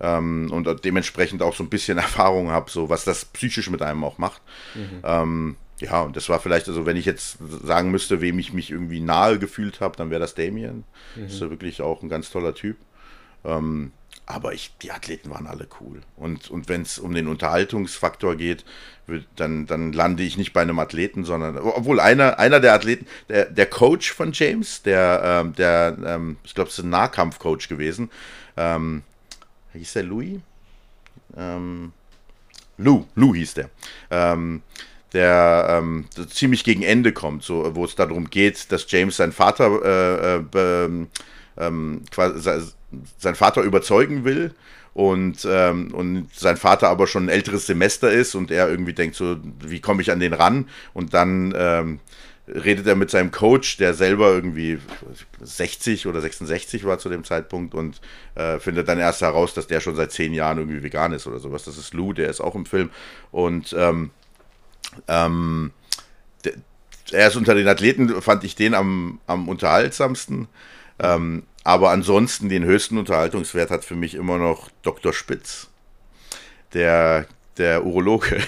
ähm, und dementsprechend auch so ein bisschen Erfahrung habe, so was das psychisch mit einem auch macht. Mhm. Ähm, ja, und das war vielleicht, also wenn ich jetzt sagen müsste, wem ich mich irgendwie nahe gefühlt habe, dann wäre das Damien. Mhm. Das ist ja wirklich auch ein ganz toller Typ. Ähm, aber ich, die Athleten waren alle cool. Und, und wenn es um den Unterhaltungsfaktor geht, dann, dann lande ich nicht bei einem Athleten, sondern, obwohl einer, einer der Athleten, der, der Coach von James, der, ähm, der ähm, ich glaube, es ist ein Nahkampfcoach gewesen, ähm, hieß der Louis? Ähm, Lou, Lou hieß der. Ähm, der ähm, ziemlich gegen Ende kommt, so, wo es darum geht, dass James seinen Vater äh, äh, ähm, quasi, sein Vater überzeugen will und, ähm, und sein Vater aber schon ein älteres Semester ist und er irgendwie denkt so, wie komme ich an den ran? Und dann ähm, redet er mit seinem Coach, der selber irgendwie 60 oder 66 war zu dem Zeitpunkt und äh, findet dann erst heraus, dass der schon seit zehn Jahren irgendwie vegan ist oder sowas. Das ist Lou, der ist auch im Film und ähm, ähm, er ist unter den Athleten, fand ich den am, am unterhaltsamsten. Ähm, aber ansonsten den höchsten Unterhaltungswert hat für mich immer noch Dr. Spitz, der, der Urologe.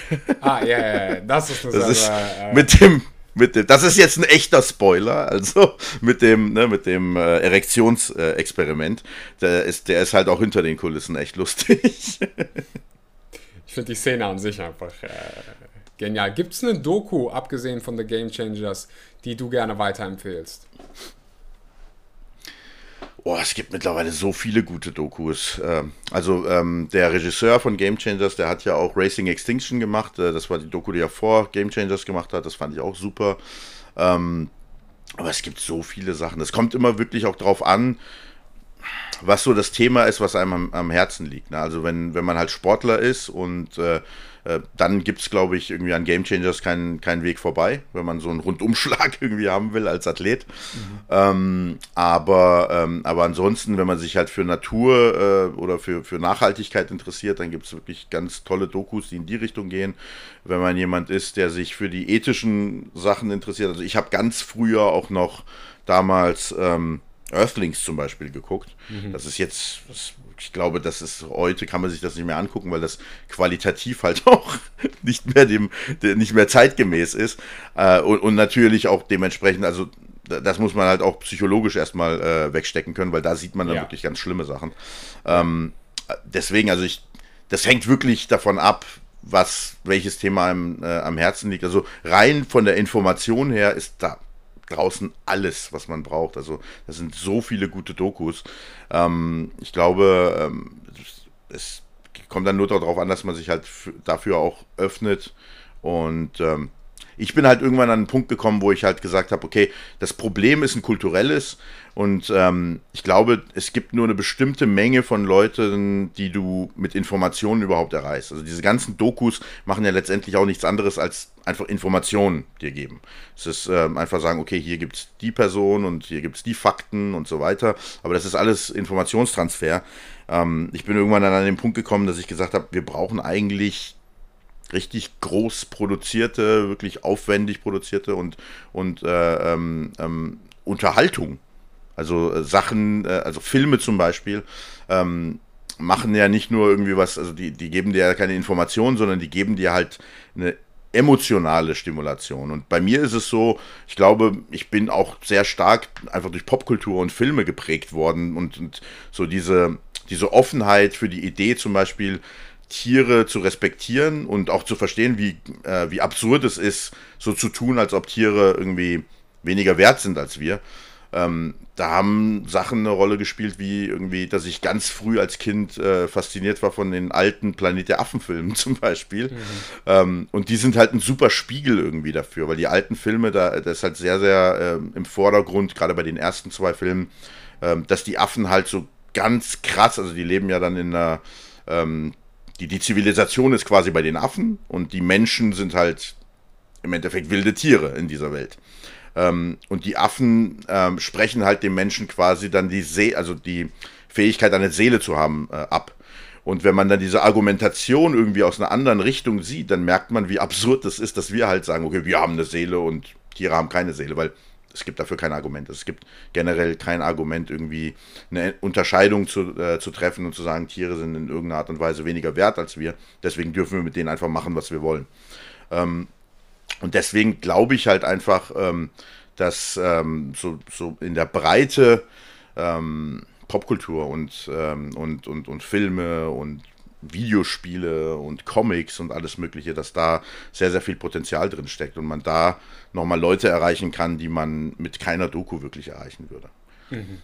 Ah, ja, ja, ja. das ist eine das ist äh, mit dem mit dem, das ist jetzt ein echter Spoiler, also mit dem, ne, mit dem äh, Erektionsexperiment. Der, ist, der ist halt auch hinter den Kulissen echt lustig. ich finde die Szene an sich einfach äh, genial. Gibt es eine Doku, abgesehen von The Game Changers, die du gerne weiterempfehlst? Oh, es gibt mittlerweile so viele gute Dokus. Ähm, also ähm, der Regisseur von Game Changers, der hat ja auch Racing Extinction gemacht. Äh, das war die Doku, die er vor Game Changers gemacht hat. Das fand ich auch super. Ähm, aber es gibt so viele Sachen. Es kommt immer wirklich auch drauf an, was so das Thema ist, was einem am, Herzen liegt. Ne? Also wenn, wenn man halt Sportler ist und äh, äh, dann gibt es, glaube ich, irgendwie an Game Changers keinen kein Weg vorbei, wenn man so einen Rundumschlag irgendwie haben will als Athlet. Mhm. Ähm, aber, ähm, aber ansonsten, wenn man sich halt für Natur äh, oder für, für Nachhaltigkeit interessiert, dann gibt es wirklich ganz tolle Dokus, die in die Richtung gehen. Wenn man jemand ist, der sich für die ethischen Sachen interessiert, also ich habe ganz früher auch noch damals ähm, Earthlings zum Beispiel geguckt. Mhm. Das ist jetzt, das ich glaube, das ist heute kann man sich das nicht mehr angucken, weil das qualitativ halt auch nicht mehr dem, nicht mehr zeitgemäß ist. Äh, und, und, natürlich auch dementsprechend, also das muss man halt auch psychologisch erstmal äh, wegstecken können, weil da sieht man dann ja. wirklich ganz schlimme Sachen. Ähm, deswegen, also ich, das hängt wirklich davon ab, was, welches Thema einem äh, am Herzen liegt. Also rein von der Information her ist da draußen alles, was man braucht. Also das sind so viele gute Dokus. Ähm, ich glaube, ähm, es kommt dann nur darauf an, dass man sich halt dafür auch öffnet und ähm, ich bin halt irgendwann an einen Punkt gekommen, wo ich halt gesagt habe, okay, das Problem ist ein kulturelles und ähm, ich glaube, es gibt nur eine bestimmte Menge von Leuten, die du mit Informationen überhaupt erreichst. Also diese ganzen Dokus machen ja letztendlich auch nichts anderes als einfach Informationen dir geben. Es ist ähm, einfach sagen, okay, hier gibt es die Person und hier gibt es die Fakten und so weiter. Aber das ist alles Informationstransfer. Ähm, ich bin irgendwann dann an den Punkt gekommen, dass ich gesagt habe, wir brauchen eigentlich richtig groß produzierte, wirklich aufwendig produzierte und, und äh, ähm, ähm, Unterhaltung. Also äh, Sachen, äh, also Filme zum Beispiel, ähm, machen ja nicht nur irgendwie was, also die, die geben dir ja keine Informationen, sondern die geben dir halt eine emotionale Stimulation. Und bei mir ist es so, ich glaube, ich bin auch sehr stark einfach durch Popkultur und Filme geprägt worden und, und so diese, diese Offenheit für die Idee zum Beispiel, Tiere zu respektieren und auch zu verstehen, wie, äh, wie absurd es ist, so zu tun, als ob Tiere irgendwie weniger wert sind als wir. Ähm, da haben Sachen eine Rolle gespielt, wie irgendwie, dass ich ganz früh als Kind äh, fasziniert war von den alten Planet der Affen-Filmen zum Beispiel. Mhm. Ähm, und die sind halt ein super Spiegel irgendwie dafür, weil die alten Filme, da das ist halt sehr, sehr äh, im Vordergrund, gerade bei den ersten zwei Filmen, äh, dass die Affen halt so ganz krass, also die leben ja dann in einer ähm, die, die Zivilisation ist quasi bei den Affen und die Menschen sind halt im Endeffekt wilde Tiere in dieser Welt. Ähm, und die Affen ähm, sprechen halt dem Menschen quasi dann die See also die Fähigkeit, eine Seele zu haben, äh, ab. Und wenn man dann diese Argumentation irgendwie aus einer anderen Richtung sieht, dann merkt man, wie absurd das ist, dass wir halt sagen, okay, wir haben eine Seele und Tiere haben keine Seele, weil es gibt dafür kein Argument. Es gibt generell kein Argument, irgendwie eine Unterscheidung zu, äh, zu treffen und zu sagen, Tiere sind in irgendeiner Art und Weise weniger wert als wir. Deswegen dürfen wir mit denen einfach machen, was wir wollen. Ähm, und deswegen glaube ich halt einfach, ähm, dass ähm, so, so in der Breite ähm, Popkultur und, ähm, und, und, und Filme und Videospiele und Comics und alles Mögliche, dass da sehr, sehr viel Potenzial drin steckt und man da nochmal Leute erreichen kann, die man mit keiner Doku wirklich erreichen würde. Mhm.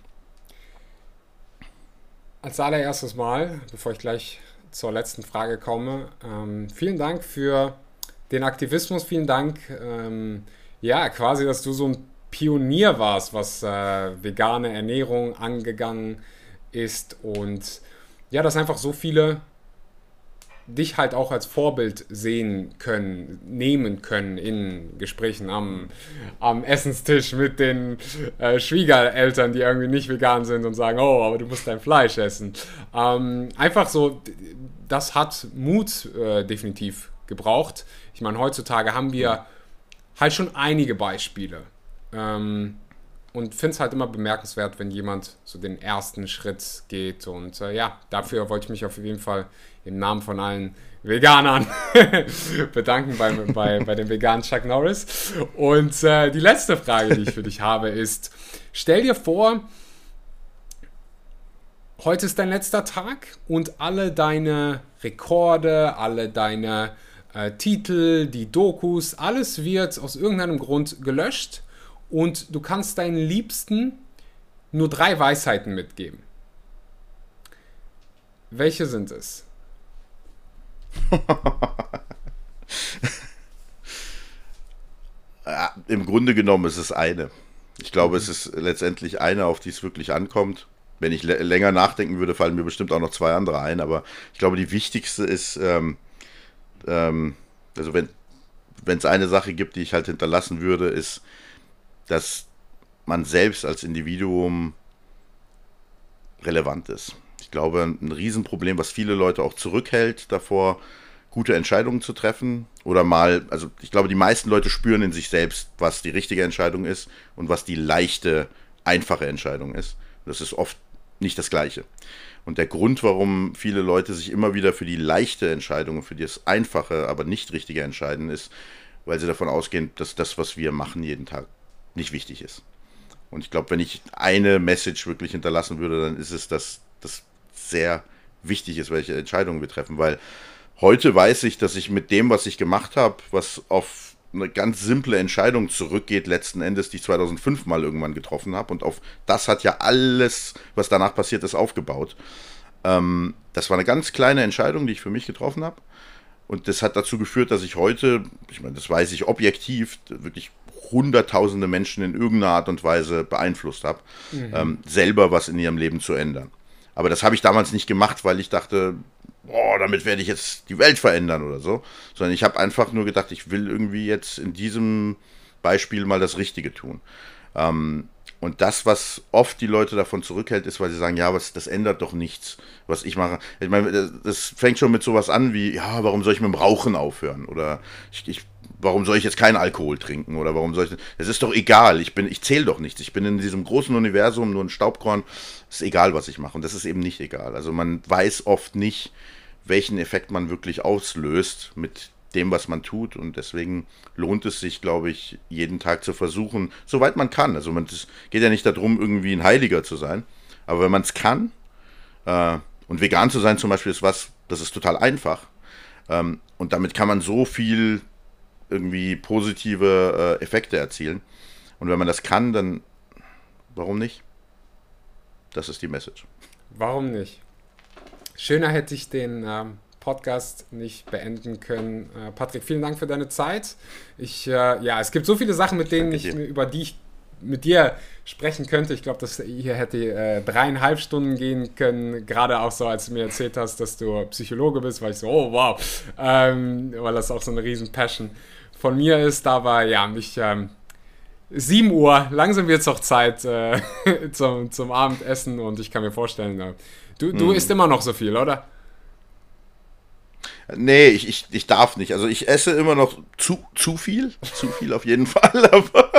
Als allererstes Mal, bevor ich gleich zur letzten Frage komme, ähm, vielen Dank für den Aktivismus, vielen Dank, ähm, ja, quasi, dass du so ein Pionier warst, was äh, vegane Ernährung angegangen ist und ja, dass einfach so viele dich halt auch als Vorbild sehen können, nehmen können in Gesprächen am, am Essenstisch mit den äh, Schwiegereltern, die irgendwie nicht vegan sind und sagen, oh, aber du musst dein Fleisch essen. Ähm, einfach so, das hat Mut äh, definitiv gebraucht. Ich meine, heutzutage haben wir halt schon einige Beispiele. Ähm, und finde es halt immer bemerkenswert, wenn jemand so den ersten Schritt geht. Und äh, ja, dafür wollte ich mich auf jeden Fall im Namen von allen Veganern bedanken bei, bei, bei dem veganen Chuck Norris. Und äh, die letzte Frage, die ich für dich habe, ist: Stell dir vor, heute ist dein letzter Tag und alle deine Rekorde, alle deine äh, Titel, die Dokus, alles wird aus irgendeinem Grund gelöscht und du kannst deinen Liebsten nur drei Weisheiten mitgeben. Welche sind es? ja, Im Grunde genommen ist es eine. Ich glaube, es ist letztendlich eine, auf die es wirklich ankommt. Wenn ich länger nachdenken würde, fallen mir bestimmt auch noch zwei andere ein. Aber ich glaube, die wichtigste ist, ähm, ähm, also wenn es eine Sache gibt, die ich halt hinterlassen würde, ist, dass man selbst als Individuum relevant ist. Ich glaube, ein Riesenproblem, was viele Leute auch zurückhält davor, gute Entscheidungen zu treffen oder mal, also ich glaube, die meisten Leute spüren in sich selbst, was die richtige Entscheidung ist und was die leichte, einfache Entscheidung ist. Das ist oft nicht das Gleiche. Und der Grund, warum viele Leute sich immer wieder für die leichte Entscheidung, für das einfache, aber nicht richtige entscheiden, ist, weil sie davon ausgehen, dass das, was wir machen jeden Tag, nicht wichtig ist. Und ich glaube, wenn ich eine Message wirklich hinterlassen würde, dann ist es, dass das sehr wichtig ist, welche Entscheidungen wir treffen, weil heute weiß ich, dass ich mit dem, was ich gemacht habe, was auf eine ganz simple Entscheidung zurückgeht, letzten Endes, die ich 2005 mal irgendwann getroffen habe. Und auf das hat ja alles, was danach passiert ist, aufgebaut. Ähm, das war eine ganz kleine Entscheidung, die ich für mich getroffen habe. Und das hat dazu geführt, dass ich heute, ich meine, das weiß ich objektiv, wirklich hunderttausende Menschen in irgendeiner Art und Weise beeinflusst habe, mhm. ähm, selber was in ihrem Leben zu ändern. Aber das habe ich damals nicht gemacht, weil ich dachte, boah, damit werde ich jetzt die Welt verändern oder so. Sondern ich habe einfach nur gedacht, ich will irgendwie jetzt in diesem Beispiel mal das Richtige tun. Ähm, und das, was oft die Leute davon zurückhält, ist, weil sie sagen, ja, was, das ändert doch nichts, was ich mache. Ich meine, das fängt schon mit sowas an wie, ja, warum soll ich mit dem Rauchen aufhören? Oder ich, ich warum soll ich jetzt keinen Alkohol trinken oder warum soll ich es ist doch egal ich ich zähle doch nichts ich bin in diesem großen Universum nur ein Staubkorn ist egal was ich mache. Und das ist eben nicht egal. Also man weiß oft nicht welchen Effekt man wirklich auslöst mit dem was man tut. Und deswegen lohnt es sich glaube ich jeden Tag zu versuchen soweit man kann. Also es geht ja nicht darum irgendwie ein Heiliger zu sein. Aber wenn man es kann äh, und vegan zu sein zum Beispiel ist was das ist total einfach. Ähm, und damit kann man so viel irgendwie positive äh, Effekte erzielen. Und wenn man das kann, dann warum nicht? Das ist die Message. Warum nicht? Schöner hätte ich den ähm, Podcast nicht beenden können. Äh, Patrick, vielen Dank für deine Zeit. Ich, äh, ja, es gibt so viele Sachen, mit denen ich, über die ich mit dir sprechen könnte. Ich glaube, das hier hätte äh, dreieinhalb Stunden gehen können. Gerade auch so, als du mir erzählt hast, dass du Psychologe bist, weil ich so, oh wow, ähm, weil das auch so eine riesen Passion von mir ist. Aber ja, mich ähm, 7 Uhr, langsam wird es auch Zeit äh, zum, zum Abendessen und ich kann mir vorstellen, du, du hm. isst immer noch so viel, oder? Nee, ich, ich, ich darf nicht. Also ich esse immer noch zu, zu viel. Zu viel auf jeden Fall. Aber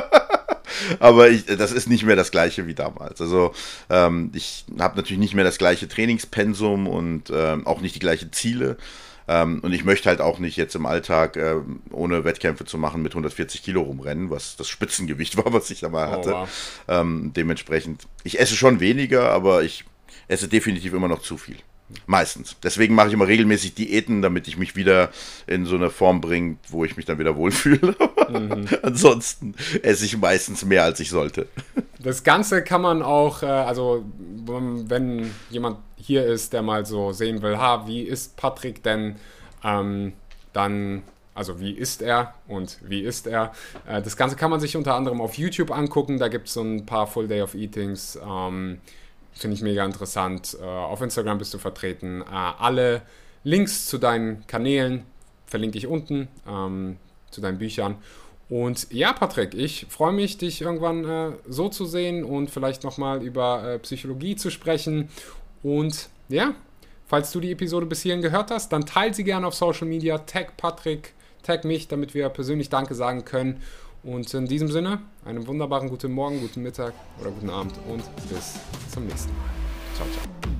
aber ich, das ist nicht mehr das gleiche wie damals. Also ähm, ich habe natürlich nicht mehr das gleiche Trainingspensum und ähm, auch nicht die gleichen Ziele. Ähm, und ich möchte halt auch nicht jetzt im Alltag, äh, ohne Wettkämpfe zu machen, mit 140 Kilo rumrennen, was das Spitzengewicht war, was ich da mal oh, hatte. Oh, wow. dementsprechend, ich esse schon weniger, aber ich esse definitiv immer noch zu viel. Meistens. Deswegen mache ich immer regelmäßig Diäten, damit ich mich wieder in so eine Form bringe, wo ich mich dann wieder wohlfühle. Mhm. Ansonsten esse ich meistens mehr, als ich sollte. Das Ganze kann man auch, äh, also wenn jemand hier ist, der mal so sehen will, ha, wie ist Patrick denn, ähm, dann also wie ist er und wie ist er. Äh, das Ganze kann man sich unter anderem auf YouTube angucken. Da gibt es so ein paar Full Day of Eatings. Ähm, Finde ich mega interessant. Äh, auf Instagram bist du vertreten. Äh, alle Links zu deinen Kanälen verlinke ich unten, ähm, zu deinen Büchern. Und ja, Patrick, ich freue mich, dich irgendwann äh, so zu sehen und vielleicht nochmal über äh, Psychologie zu sprechen. Und ja, falls du die Episode bis hierhin gehört hast, dann teile sie gerne auf Social Media, tag Patrick, tag mich, damit wir persönlich Danke sagen können. Und in diesem Sinne, einen wunderbaren guten Morgen, guten Mittag oder guten Abend und bis zum nächsten Mal. Ciao, ciao.